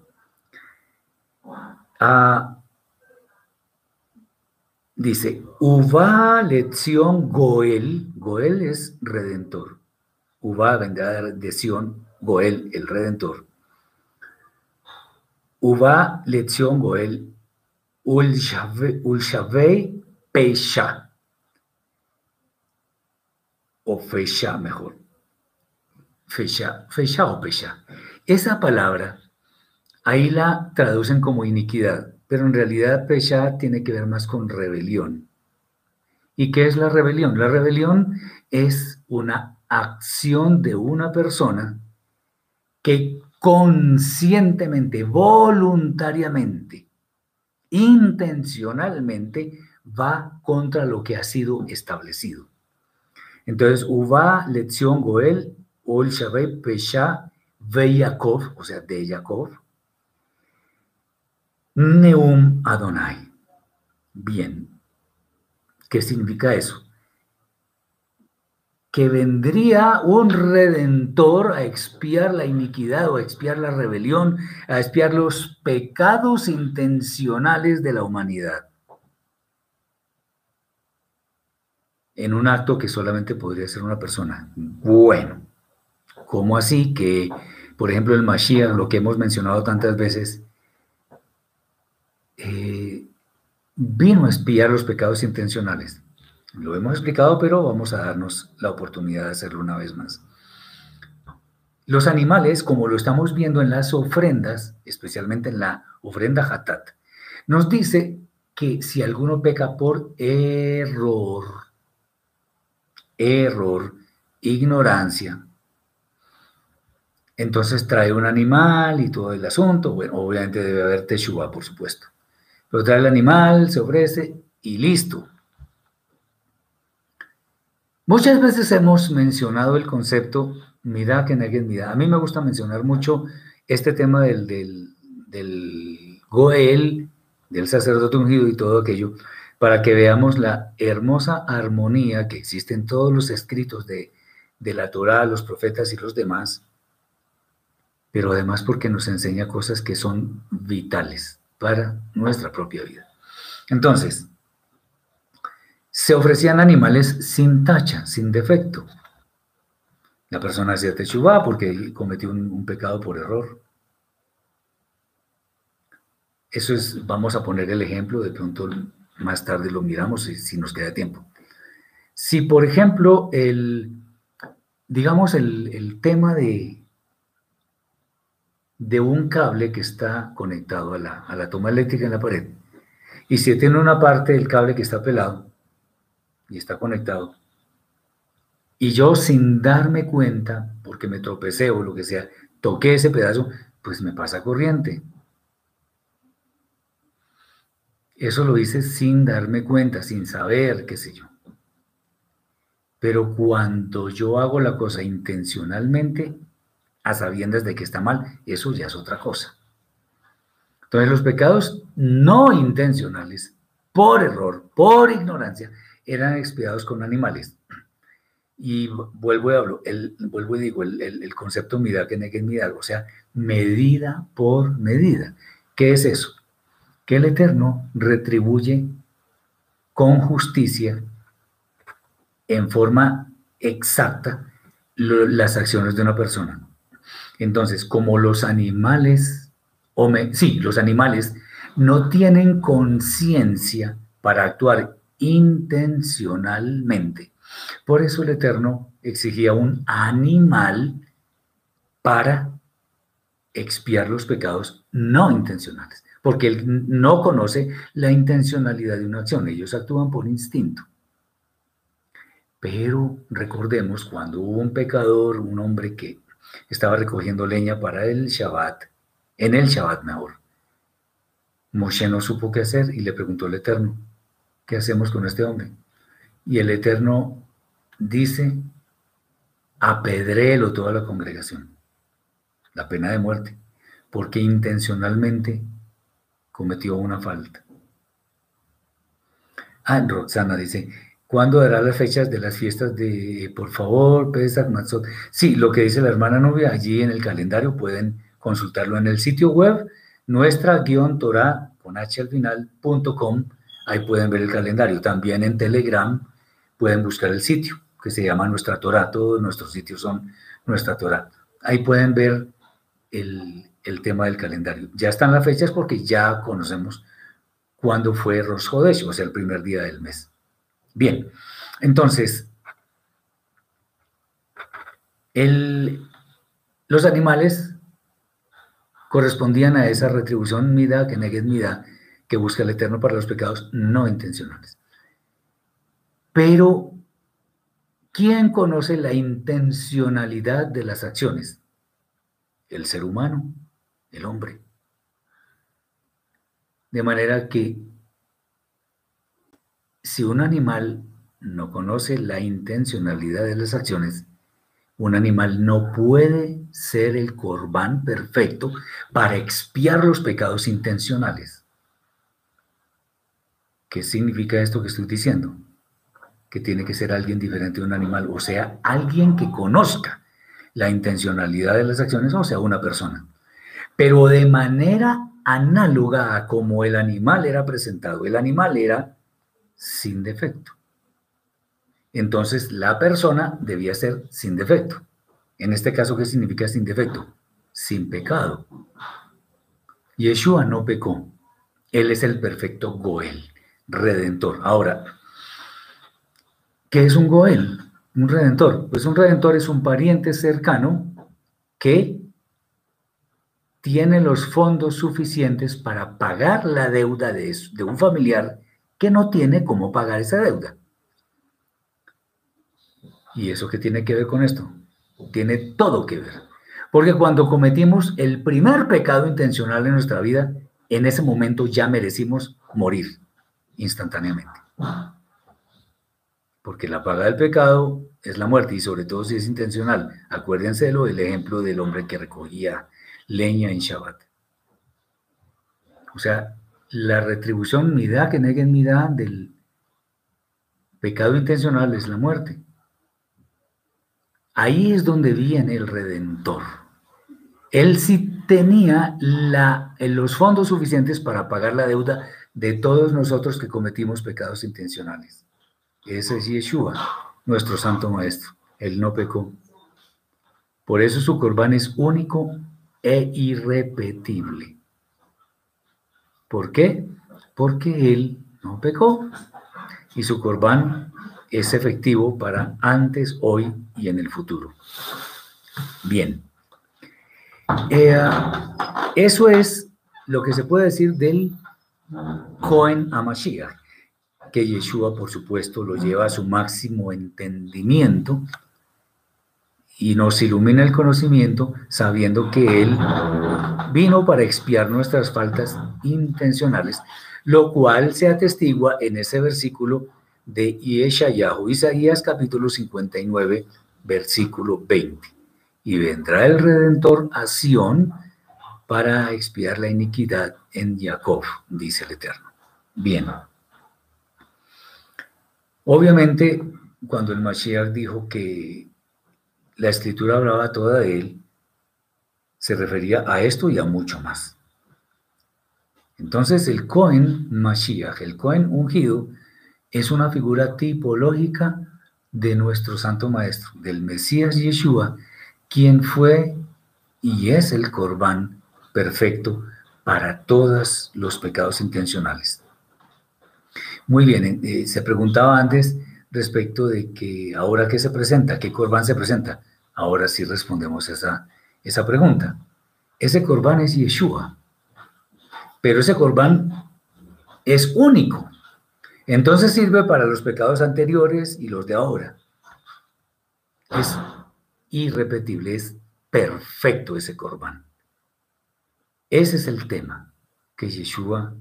Ah, dice, Uva lección Goel, Goel es redentor. Uva vendrá de Sion, Goel, el redentor. Uva lección Goel, Ulshavei Pesha, o Fesha mejor. Fesha, Fesha o Pesha. Esa palabra, ahí la traducen como iniquidad, pero en realidad Pesha tiene que ver más con rebelión. ¿Y qué es la rebelión? La rebelión es una acción de una persona que conscientemente, voluntariamente, intencionalmente va contra lo que ha sido establecido. Entonces, Uva, lección Goel, Ol Shabbat, Pesha, Ve o sea, de Yaakov, Neum Adonai. Bien, ¿qué significa eso? Que vendría un redentor a expiar la iniquidad o a expiar la rebelión, a expiar los pecados intencionales de la humanidad. En un acto que solamente podría ser una persona. Bueno, ¿cómo así que, por ejemplo, el Mashiach, lo que hemos mencionado tantas veces, eh, vino a expiar los pecados intencionales? Lo hemos explicado, pero vamos a darnos la oportunidad de hacerlo una vez más. Los animales, como lo estamos viendo en las ofrendas, especialmente en la ofrenda Hatat, nos dice que si alguno peca por error, error, ignorancia, entonces trae un animal y todo el asunto. Bueno, obviamente debe haber teshuva, por supuesto. Pero trae el animal, se ofrece y listo. Muchas veces hemos mencionado el concepto mira que neguen mira. A mí me gusta mencionar mucho este tema del, del, Goel, del sacerdote ungido y todo aquello, para que veamos la hermosa armonía que existe en todos los escritos de, de la Torah, los profetas y los demás, pero además porque nos enseña cosas que son vitales para nuestra propia vida. Entonces, se ofrecían animales sin tacha, sin defecto. La persona hacía techubá porque cometió un, pecado por error. Eso es, vamos a poner el ejemplo, de pronto más tarde lo miramos si, si nos queda tiempo. Si, por ejemplo, el, digamos, el, tema de, de un cable que está conectado a la, a la toma eléctrica en la pared, y si tiene una parte del cable que está pelado, y está conectado. Y yo sin darme cuenta, porque me tropecé o lo que sea, toqué ese pedazo, pues me pasa corriente. Eso lo hice sin darme cuenta, sin saber, qué sé yo. Pero cuando yo hago la cosa intencionalmente, a sabiendas de que está mal, eso ya es otra cosa. Entonces los pecados no intencionales por error, por ignorancia, eran expiados con animales. Y vuelvo y hablo, el, vuelvo y digo, el, el, concepto midá que negue midá, o sea, medida por medida. ¿Qué es eso? Que el Eterno retribuye con justicia, en forma exacta, las acciones de una persona. Entonces, como los animales, o sí, los animales no tienen conciencia para actuar intencionalmente. Por eso el Eterno exigía un animal para expiar los pecados no intencionales, porque él no conoce la intencionalidad de una acción, ellos actúan por instinto. Pero recordemos cuando hubo un pecador, un hombre que estaba recogiendo leña para el Shabbat, en el Shabbat mejor. Moshe no supo qué hacer y le preguntó al Eterno, ¿qué hacemos con este hombre? Y el Eterno dice, apedréelo toda la congregación, la pena de muerte, porque intencionalmente cometió una falta. Ah, Roxana dice, ¿cuándo dará las fechas de las fiestas de, por favor, Pesach, Matzot? Sí, lo que dice la hermana novia, allí en el calendario pueden consultarlo en el sitio web, nuestra-torah, con h al final, punto ahí pueden ver el calendario. También en Telegram pueden buscar el sitio que se llama Nuestra Torah. Todos nuestros sitios son Nuestra Torah. Ahí pueden ver el, tema del calendario. Ya están las fechas porque ya conocemos cuándo fue Rosh o sea, el primer día del mes. Bien, entonces, los animales correspondían a esa retribución mida, que mida, que busca el Eterno para los pecados no intencionales. Pero, ¿quién conoce la intencionalidad de las acciones? El ser humano, el hombre. De manera que si un animal no conoce la intencionalidad de las acciones, un animal no puede ser el corbán perfecto para expiar los pecados intencionales. ¿Qué significa esto que estoy diciendo? Que tiene que ser alguien diferente de un animal, o sea, alguien que conozca la intencionalidad de las acciones, o sea, una persona. Pero de manera análoga a como el animal era presentado. El animal era sin defecto. Entonces, la persona debía ser sin defecto. En este caso, ¿qué significa sin defecto? Sin pecado. Yeshua no pecó. Él es el perfecto Goel redentor. Ahora, ¿qué es un Goel? Un redentor. Pues un redentor es un pariente cercano que tiene los fondos suficientes para pagar la deuda de, de un familiar que no tiene cómo pagar esa deuda. ¿Y eso qué tiene que ver con esto? Tiene todo que ver. Porque cuando cometimos el primer pecado intencional en nuestra vida, en ese momento ya merecimos morir instantáneamente. Porque la paga del pecado es la muerte y sobre todo si es intencional. Acuérdense del ejemplo del hombre que recogía leña en Shabbat. O sea, la retribución mida que neguen mida del pecado intencional es la muerte. Ahí es donde viene el redentor. Él sí tenía la, los fondos suficientes para pagar la deuda de todos nosotros que cometimos pecados intencionales. Ese es Yeshua, nuestro santo maestro. Él no pecó. Por eso su corbán es único e irrepetible. ¿Por qué? Porque él no pecó y su corbán es efectivo para antes, hoy y en el futuro. Bien. Eh, eso es lo que se puede decir del Cohen a Mashiach, que Yeshua, por supuesto, lo lleva a su máximo entendimiento y nos ilumina el conocimiento sabiendo que Él vino para expiar nuestras faltas intencionales, lo cual se atestigua en ese versículo de Yeshayahu, Isaías capítulo 59, versículo 20. Y vendrá el Redentor a Sión para expiar la iniquidad en Jacob, dice el Eterno. Bien, Obviamente, cuando el Mashiach dijo que la escritura hablaba toda de él, se refería a esto y a mucho más. Entonces, el Cohen Mashiach, el Cohen ungido, es una figura tipológica de nuestro Santo Maestro, del Mesías Yeshua, quien fue y es el Corbán perfecto para todos los pecados intencionales. Muy bien, eh, se preguntaba antes respecto de que ahora qué se presenta, qué Corbán se presenta. Ahora sí respondemos esa, esa pregunta. Ese Corbán es Yeshua, pero ese Corbán es único. Entonces sirve para los pecados anteriores y los de ahora. Es irrepetible, es perfecto ese corbán. Ese es el tema, que Yeshua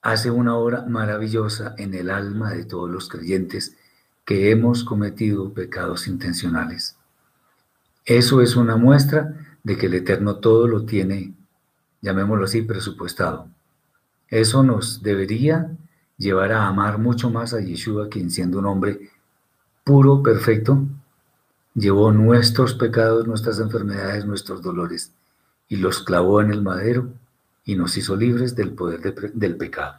hace una obra maravillosa en el alma de todos los creyentes que hemos cometido pecados intencionales. Eso es una muestra de que el Eterno todo lo tiene, llamémoslo así, presupuestado. Eso nos debería llevar a amar mucho más a Yeshua, quien siendo un hombre puro, perfecto, llevó nuestros pecados, nuestras enfermedades, nuestros dolores, y los clavó en el madero y nos hizo libres del poder del pecado.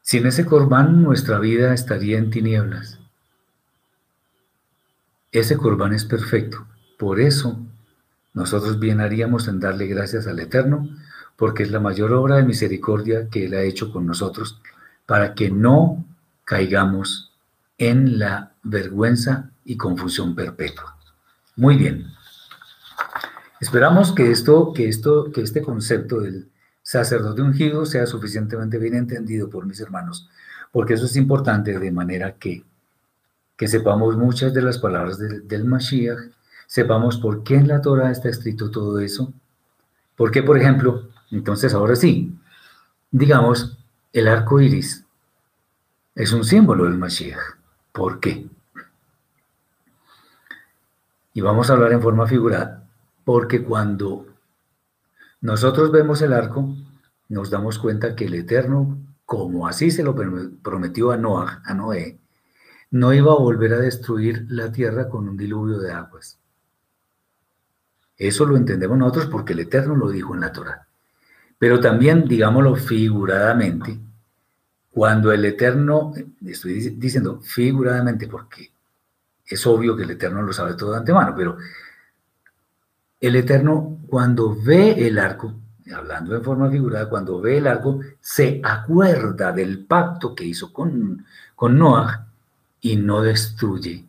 Sin ese corbán nuestra vida estaría en tinieblas. Ese corbán es perfecto. Por eso nosotros bien haríamos en darle gracias al Eterno porque es la mayor obra de misericordia que Él ha hecho con nosotros, para que no caigamos en la vergüenza y confusión perpetua. Muy bien. Esperamos que esto, que esto, que este concepto del sacerdote ungido sea suficientemente bien entendido por mis hermanos, porque eso es importante de manera que, que sepamos muchas de las palabras del, del Mashiach, sepamos por qué en la Torah está escrito todo eso, por qué, por ejemplo, entonces, ahora sí, digamos, el arco iris es un símbolo del Mashiach. ¿Por qué? Y vamos a hablar en forma figurada, porque cuando nosotros vemos el arco, nos damos cuenta que el Eterno, como así se lo prometió a, Noah, a Noé, no iba a volver a destruir la tierra con un diluvio de aguas. Eso lo entendemos nosotros porque el Eterno lo dijo en la Torah. Pero también, digámoslo figuradamente, cuando el Eterno, estoy diciendo figuradamente porque es obvio que el Eterno lo sabe todo de antemano, pero el Eterno cuando ve el arco, hablando en forma figurada, cuando ve el arco, se acuerda del pacto que hizo con, con Noah y no destruye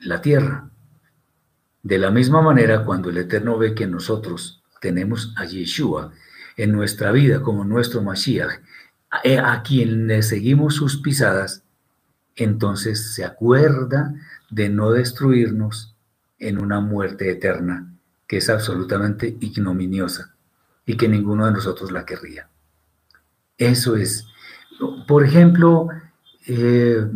la tierra. De la misma manera, cuando el Eterno ve que nosotros tenemos a Yeshua en nuestra vida como nuestro Mashiach, a, quien le seguimos sus pisadas, entonces se acuerda de no destruirnos en una muerte eterna que es absolutamente ignominiosa y que ninguno de nosotros la querría. Eso es. Por ejemplo, eh,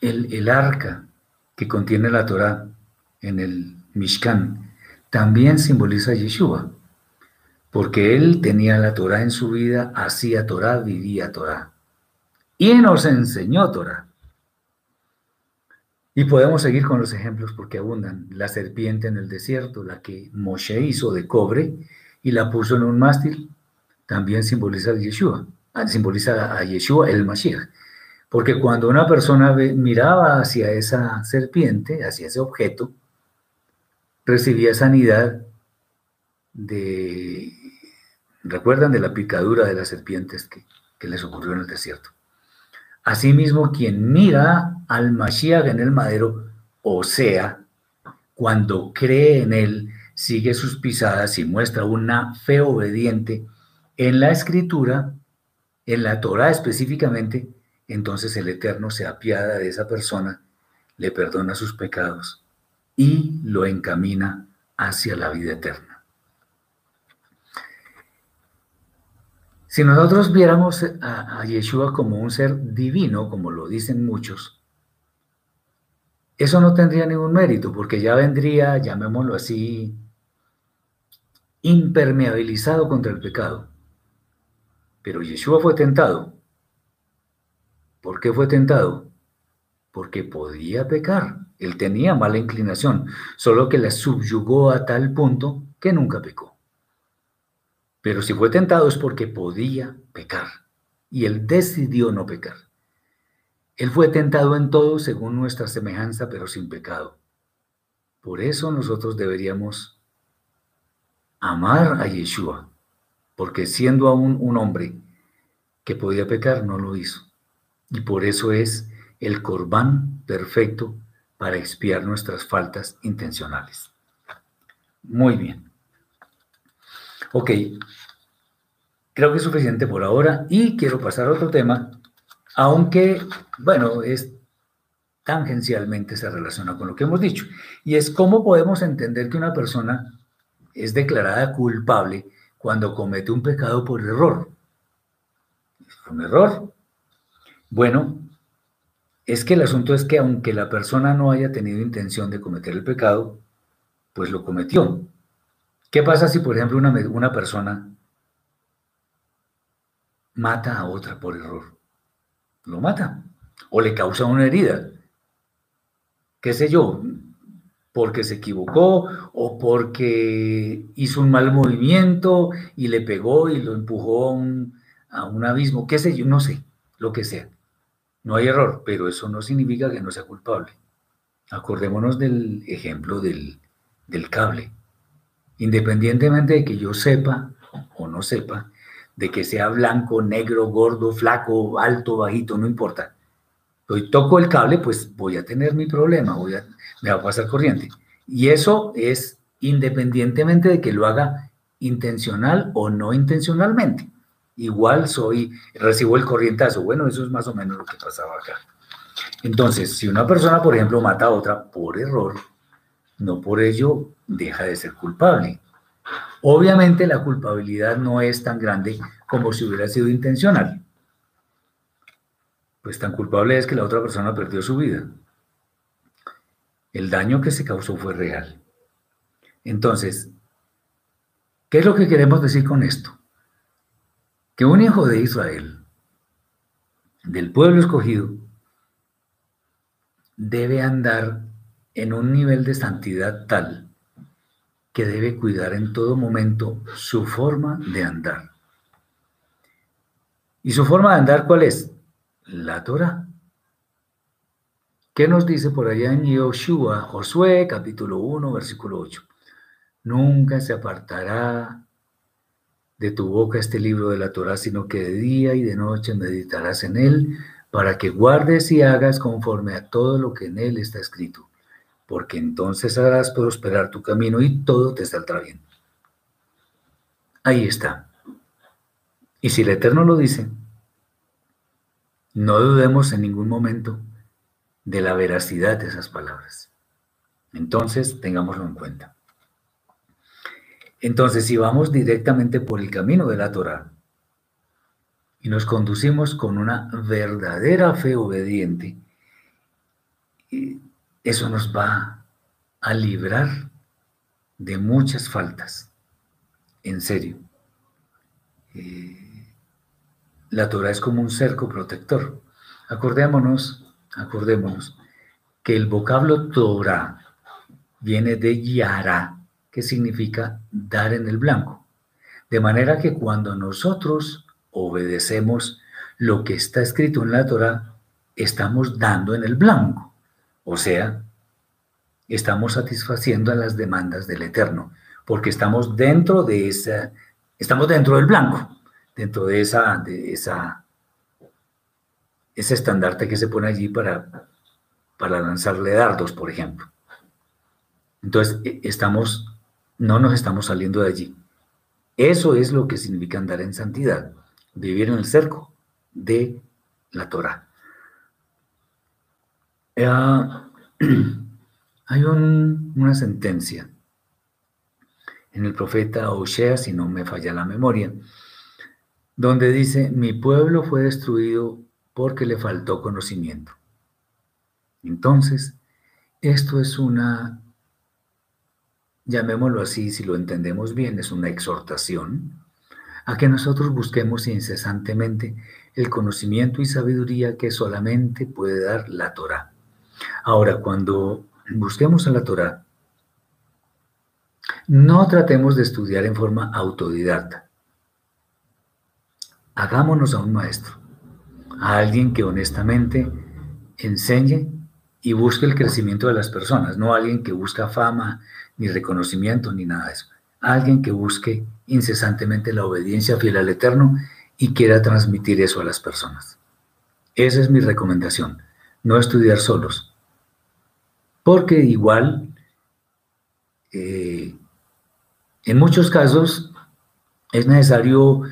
el, el, arca que contiene la Torah en el Mishkan, también simboliza a Yeshua, porque él tenía la Torah en su vida, hacía Torah, vivía Torah, y nos enseñó Torah. Y podemos seguir con los ejemplos porque abundan. La serpiente en el desierto, la que Moshe hizo de cobre y la puso en un mástil, también simboliza a Yeshua, ah, simboliza a Yeshua el Mashiach. Porque cuando una persona miraba hacia esa serpiente, hacia ese objeto, recibía sanidad de, recuerdan de la picadura de las serpientes que, les ocurrió en el desierto. Asimismo, quien mira al Mashiach en el madero, o sea, cuando cree en él, sigue sus pisadas y muestra una fe obediente en la escritura, en la Torah específicamente, entonces el Eterno se apiada de esa persona, le perdona sus pecados y lo encamina hacia la vida eterna. Si nosotros viéramos a, Yeshua como un ser divino, como lo dicen muchos, eso no tendría ningún mérito, porque ya vendría, llamémoslo así, impermeabilizado contra el pecado. Pero Yeshua fue tentado. ¿Por qué fue tentado? Porque podía pecar. Él tenía mala inclinación, solo que la subyugó a tal punto que nunca pecó. Pero si fue tentado es porque podía pecar y él decidió no pecar. Él fue tentado en todo según nuestra semejanza, pero sin pecado. Por eso nosotros deberíamos amar a Yeshua, porque siendo aún un hombre que podía pecar, no lo hizo. Y por eso es el corbán perfecto para expiar nuestras faltas intencionales. Muy bien. Ok, creo que es suficiente por ahora y quiero pasar a otro tema, aunque, bueno, es tangencialmente se relaciona con lo que hemos dicho, y es cómo podemos entender que una persona es declarada culpable cuando comete un pecado por error. ¿Un error? Bueno, es que el asunto es que aunque la persona no haya tenido intención de cometer el pecado, pues lo cometió. ¿Qué pasa si, por ejemplo, una, persona mata a otra por error? Lo mata o le causa una herida qué sé yo, porque se equivocó o porque hizo un mal movimiento y le pegó y lo empujó a un, abismo, qué sé yo, no sé, lo que sea. No hay error, pero eso no significa que no sea culpable. Acordémonos del ejemplo del cable. Independientemente de que yo sepa o no sepa, de que sea blanco, negro, gordo, flaco, alto, bajito, no importa hoy toco el cable, pues voy a tener mi problema, voy a, me va a pasar corriente. Y eso es independientemente de que lo haga intencional o no intencionalmente. Igual soy, recibo el corrientazo. Bueno, eso es más o menos lo que pasaba acá. Entonces, si una persona, por ejemplo, mata a otra por error, no por ello deja de ser culpable. Obviamente la culpabilidad no es tan grande como si hubiera sido intencional pues tan culpable es que la otra persona perdió su vida. El daño que se causó fue real. Entonces, ¿qué es lo que queremos decir con esto? Que un hijo de Israel, del pueblo escogido, debe andar en un nivel de santidad tal que debe cuidar en todo momento su forma de andar. ¿Y su forma de andar cuál es? la Torah. ¿Qué nos dice por allá en Yoshua, Josué, capítulo 1, versículo 8? Nunca se apartará de tu boca este libro de la Torah, sino que de día y de noche meditarás en él, para que guardes y hagas conforme a todo lo que en él está escrito, porque entonces harás prosperar tu camino y todo te saldrá bien. Ahí está. Y si el Eterno lo dice, no dudemos en ningún momento de la veracidad de esas palabras. Entonces, tengámoslo en cuenta. Entonces, si vamos directamente por el camino de la Torah y nos conducimos con una verdadera fe obediente, eso nos va a librar de muchas faltas. En serio. Eh, la Torah es como un cerco protector. Acordémonos, acordémonos, que el vocablo Torah viene de Yara, que significa dar en el blanco. De manera que cuando nosotros obedecemos lo que está escrito en la Torah, estamos dando en el blanco. O sea, estamos satisfaciendo a las demandas del Eterno, porque estamos dentro de esa, estamos dentro del blanco dentro de esa, de esa, ese estandarte que se pone allí para, para lanzarle dardos, por ejemplo. Entonces, e, estamos, no nos estamos saliendo de allí. Eso es lo que significa andar en santidad, vivir en el cerco de la Torah. Hay una sentencia en el profeta Osea, si no me falla la memoria, donde dice, mi pueblo fue destruido porque le faltó conocimiento. Entonces, esto es una, llamémoslo así, si lo entendemos bien, es una exhortación a que nosotros busquemos incesantemente el conocimiento y sabiduría que solamente puede dar la Torah. Ahora, cuando busquemos en la Torah, no tratemos de estudiar en forma autodidacta. Hagámonos a un maestro, a alguien que honestamente enseñe y busque el crecimiento de las personas, no alguien que busca fama, ni reconocimiento, ni nada de eso. Alguien que busque incesantemente la obediencia fiel al Eterno y quiera transmitir eso a las personas. Esa es mi recomendación, no estudiar solos. Porque igual, eh, en muchos casos, es necesario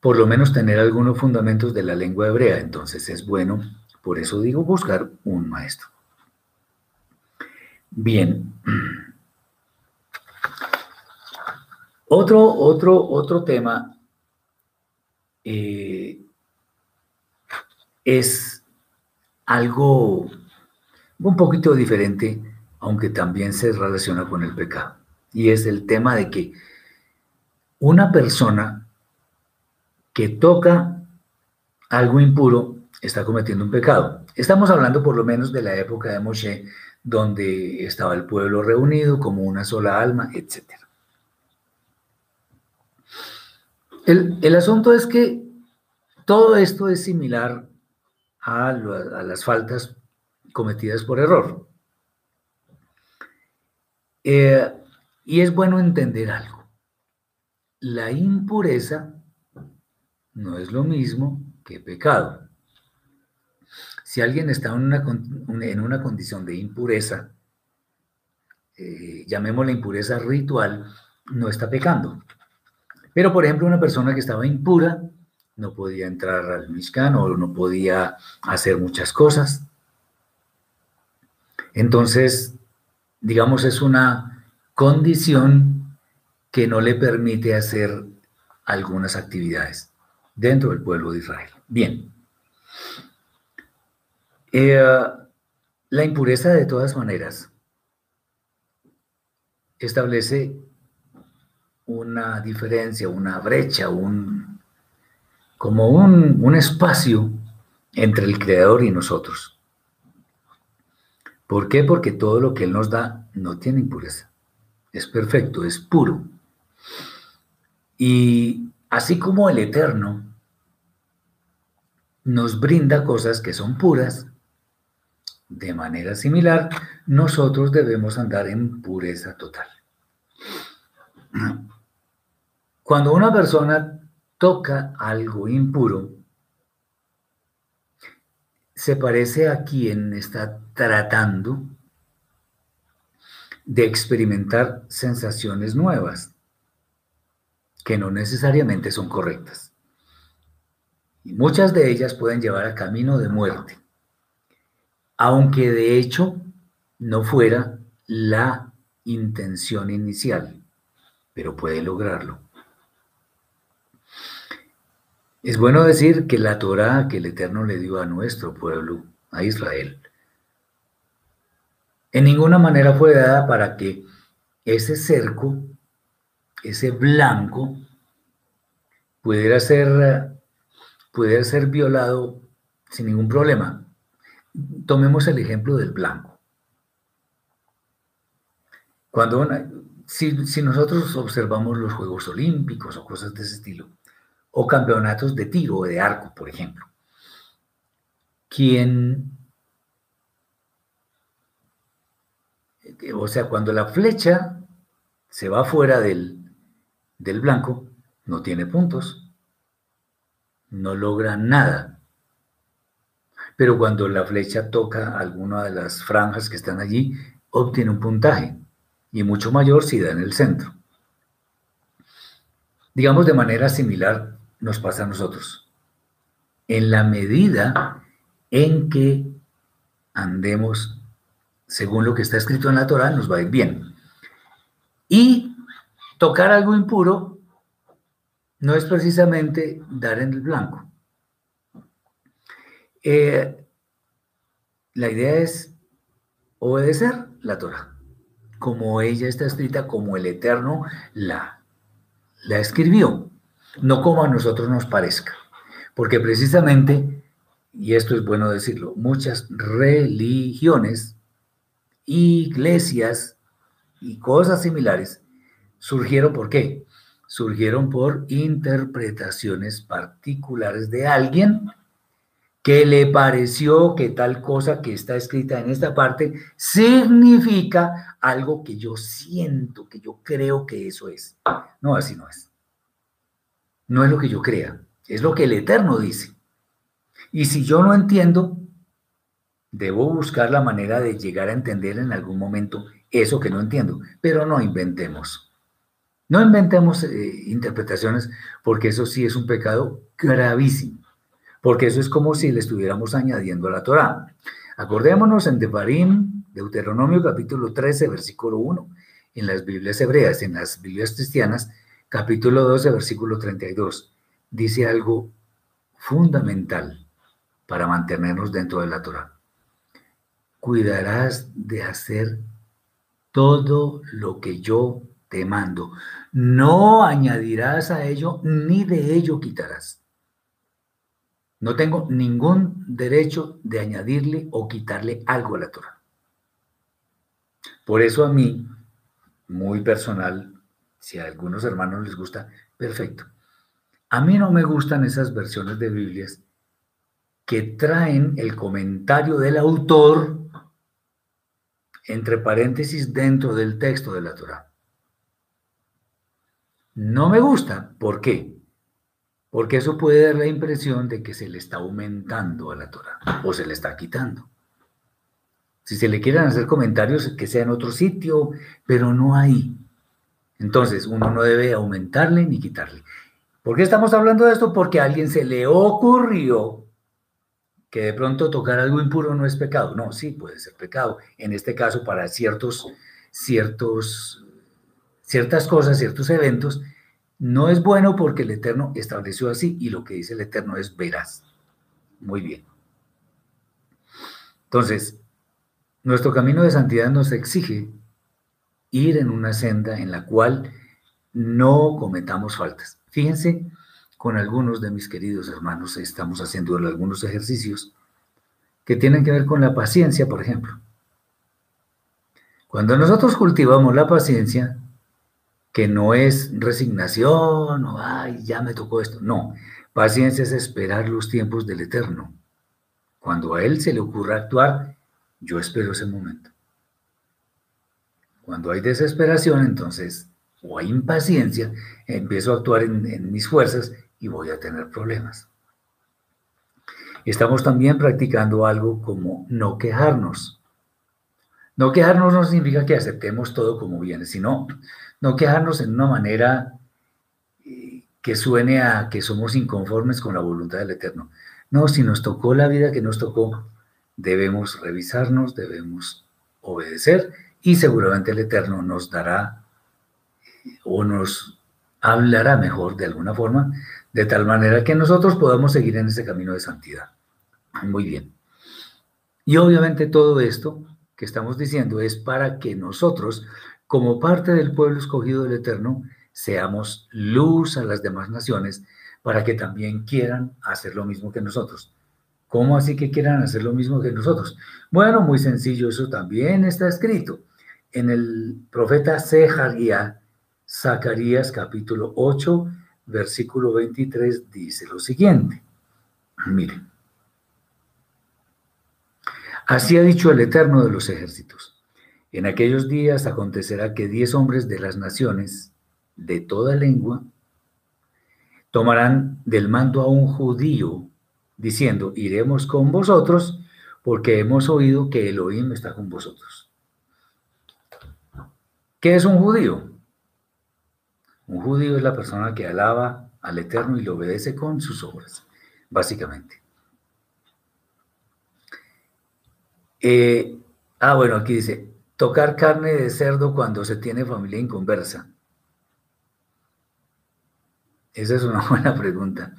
por lo menos tener algunos fundamentos de la lengua hebrea. Entonces es bueno, por eso digo, buscar un maestro. Bien. Otro, otro, otro tema eh, es algo un poquito diferente, aunque también se relaciona con el pecado. Y es el tema de que una persona que toca algo impuro está cometiendo un pecado. Estamos hablando por lo menos de la época de Moshe, donde estaba el pueblo reunido como una sola alma, etcétera. El, asunto es que todo esto es similar a, las faltas cometidas por error. Eh, y es bueno entender algo. La impureza no es lo mismo que pecado. Si alguien está en una, condición de impureza, eh, llamémosla impureza ritual, no está pecando. Pero, por ejemplo, una persona que estaba impura no podía entrar al Mishkan o no podía hacer muchas cosas. Entonces, digamos, es una condición que no le permite hacer algunas actividades dentro del pueblo de Israel. Bien. Eh, la impureza, de todas maneras, establece una diferencia, una brecha, un, como un, un espacio entre el Creador y nosotros. ¿Por qué? Porque todo lo que Él nos da no tiene impureza. Es perfecto, es puro. Y así como el Eterno nos brinda cosas que son puras, de manera similar, nosotros debemos andar en pureza total. Cuando una persona toca algo impuro, se parece a quien está tratando de experimentar sensaciones nuevas que no necesariamente son correctas. Y muchas de ellas pueden llevar a camino de muerte, aunque de hecho no fuera la intención inicial, pero puede lograrlo. Es bueno decir que la Torah que el Eterno le dio a nuestro pueblo, a Israel, en ninguna manera fue dada para que ese cerco, ese blanco, pudiera ser, pudiera ser violado sin ningún problema. Tomemos el ejemplo del blanco. Cuando si, si nosotros observamos los Juegos Olímpicos o cosas de ese estilo, o campeonatos de tiro o de arco, por ejemplo. Quien, o sea, cuando la flecha se va fuera del, del blanco, no tiene puntos, no logra nada. Pero cuando la flecha toca alguna de las franjas que están allí, obtiene un puntaje, y mucho mayor si da en el centro. Digamos de manera similar nos pasa a nosotros. En la medida en que andemos según lo que está escrito en la Torah, nos va a ir bien. Y tocar algo impuro no es precisamente dar en el blanco. Eh, la idea es obedecer la Torah, como ella está escrita, como el Eterno la, la escribió. No como a nosotros nos parezca, porque precisamente, y esto es bueno decirlo, muchas religiones, iglesias y cosas similares surgieron por qué? Surgieron por interpretaciones particulares de alguien que le pareció que tal cosa que está escrita en esta parte significa algo que yo siento, que yo creo que eso es. No, así no es. No es lo que yo crea, es lo que el Eterno dice. Y si yo no entiendo, debo buscar la manera de llegar a entender en algún momento eso que no entiendo, pero no inventemos. No inventemos eh, interpretaciones porque eso sí es un pecado gravísimo porque eso es como si le estuviéramos añadiendo a la Torah. Acordémonos en Devarim, Deuteronomio capítulo 13, versículo 1, en las Biblias hebreas, en las Biblias cristianas, capítulo 12, versículo 32, dice algo fundamental para mantenernos dentro de la Torah. Cuidarás de hacer todo lo que yo te mando. No añadirás a ello ni de ello quitarás. No tengo ningún derecho de añadirle o quitarle algo a la Torah. Por eso a mí, muy personal, si a algunos hermanos les gusta, perfecto. A mí no me gustan esas versiones de Biblias que traen el comentario del autor entre paréntesis dentro del texto de la Torah. No me gusta. ¿Por qué? Porque eso puede dar la impresión de que se le está aumentando a la Torah o se le está quitando. Si se le quieren hacer comentarios, que sea en otro sitio, pero no ahí. Entonces, uno no debe aumentarle ni quitarle. ¿Por qué estamos hablando de esto? Porque a alguien se le ocurrió que de pronto tocar algo impuro no es pecado. No, sí puede ser pecado. En este caso, para ciertos, ciertos, ciertas cosas, ciertos eventos, no es bueno porque el Eterno estableció así y lo que dice el Eterno es veraz. Muy bien. Entonces, nuestro camino de santidad nos exige ir en una senda en la cual no cometamos faltas. Fíjense, con algunos de mis queridos hermanos estamos haciendo algunos ejercicios que tienen que ver con la paciencia, por ejemplo. Cuando nosotros cultivamos la paciencia, que no es resignación o, ay, ya me tocó esto. No, paciencia es esperar los tiempos del Eterno. Cuando a Él se le ocurra actuar, yo espero ese momento. Cuando hay desesperación, entonces, o hay impaciencia, empiezo a actuar en, mis fuerzas y voy a tener problemas. Estamos también practicando algo como no quejarnos. No quejarnos no significa que aceptemos todo como viene, sino no quejarnos en una manera eh, que suene a que somos inconformes con la voluntad del Eterno. No, si nos tocó la vida que nos tocó, debemos revisarnos, debemos obedecer y seguramente el Eterno nos dará o nos hablará mejor de alguna forma, de tal manera que nosotros podamos seguir en ese camino de santidad. Muy bien. Y obviamente todo esto que estamos diciendo es para que nosotros como parte del pueblo escogido del Eterno, seamos luz a las demás naciones para que también quieran hacer lo mismo que nosotros. ¿Cómo así que quieran hacer lo mismo que nosotros? Bueno, muy sencillo, eso también está escrito. En el profeta Zeharia, Zacarías capítulo 8, versículo 23, dice lo siguiente. Miren. Así ha dicho el Eterno de los ejércitos. En aquellos días acontecerá que diez hombres de las naciones, de toda lengua, tomarán del mando a un judío, diciendo, iremos con vosotros, porque hemos oído que Elohim está con vosotros. ¿Qué es un judío? Un judío es la persona que alaba al Eterno y le obedece con sus obras, básicamente. Eh, ah, bueno, aquí dice, Tocar carne de cerdo cuando se tiene familia inconversa. Esa es una buena pregunta.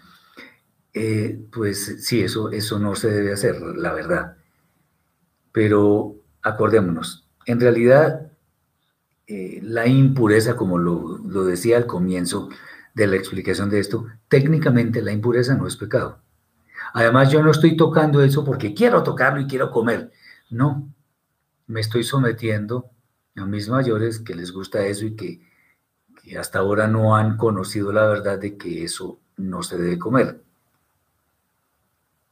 Eh, pues sí, eso, eso no se debe hacer, la verdad. Pero acordémonos, en realidad eh, la impureza, como lo, decía al comienzo, de la explicación de esto, técnicamente la impureza no es pecado. Además, yo no estoy tocando eso porque quiero tocarlo y quiero comer. No, me estoy sometiendo a mis mayores que les gusta eso y que, que hasta ahora no han conocido la verdad de que eso no se debe comer.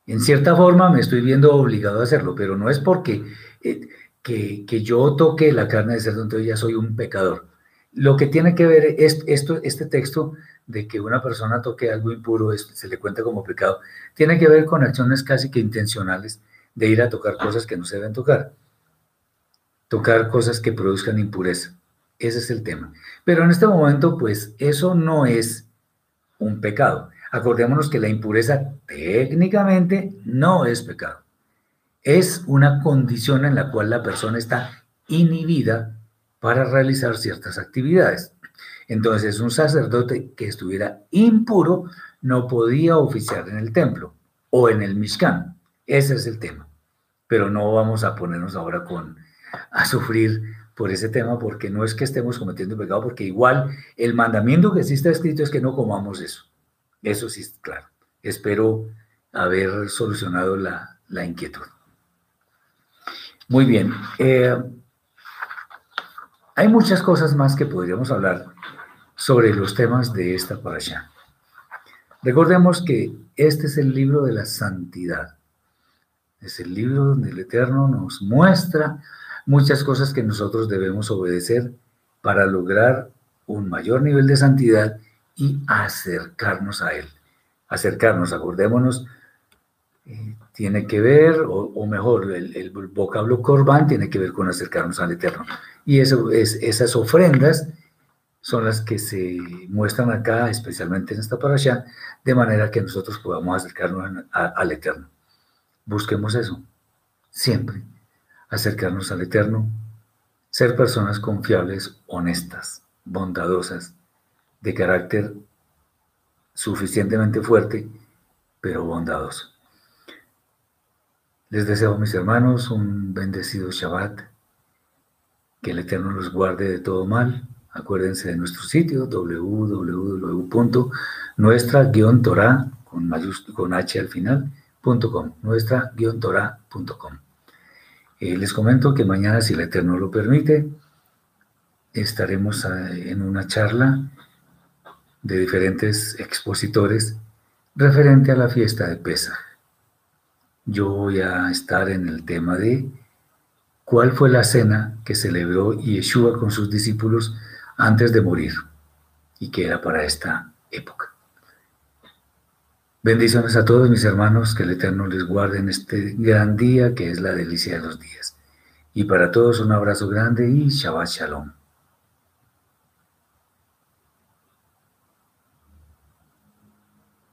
En cierta forma me estoy viendo obligado a hacerlo, pero no es porque eh, que, yo toque la carne de cerdo, entonces ya soy un pecador. Lo que tiene que ver es, esto, este texto de que una persona toque algo impuro, se le cuenta como pecado, tiene que ver con acciones casi que intencionales de ir a tocar cosas que no se deben tocar. Tocar cosas que produzcan impureza. Ese es el tema. Pero en este momento, pues eso no es un pecado. Acordémonos que la impureza técnicamente no es pecado. Es una condición en la cual la persona está inhibida para realizar ciertas actividades. Entonces, un sacerdote que estuviera impuro no podía oficiar en el templo o en el Mishkan. Ese es el tema. Pero no vamos a ponernos ahora con a sufrir por ese tema porque no es que estemos cometiendo pecado, porque igual el mandamiento que sí está escrito es que no comamos eso. Eso sí, claro. Espero haber solucionado la, inquietud. Muy bien. Eh, hay muchas cosas más que podríamos hablar sobre los temas de esta parasha. Recordemos que este es el libro de la santidad. Es el libro donde el Eterno nos muestra muchas cosas que nosotros debemos obedecer para lograr un mayor nivel de santidad y acercarnos a Él. Acercarnos, acordémonos, eh, tiene que ver, o, mejor, el, vocablo corbán tiene que ver con acercarnos al Eterno. Y eso es, esas ofrendas son las que se muestran acá, especialmente en esta parasha, de manera que nosotros podamos acercarnos al Eterno. Busquemos eso, siempre, acercarnos al Eterno, ser personas confiables, honestas, bondadosas, de carácter suficientemente fuerte, pero bondadoso. Les deseo, mis hermanos, un bendecido Shabbat, que el Eterno los guarde de todo mal. Acuérdense de nuestro sitio www.nuestra-torah con, con H al final, nuestra-torah.com. Eh, les comento que mañana, si el Eterno lo permite, estaremos eh, en una charla de diferentes expositores referente a la fiesta de Pesa. Yo voy a estar en el tema de cuál fue la cena que celebró Yeshua con sus discípulos antes de morir y que era para esta época. Bendiciones a todos mis hermanos, que el Eterno les guarde en este gran día que es la delicia de los días. Y para todos un abrazo grande y Shabbat Shalom.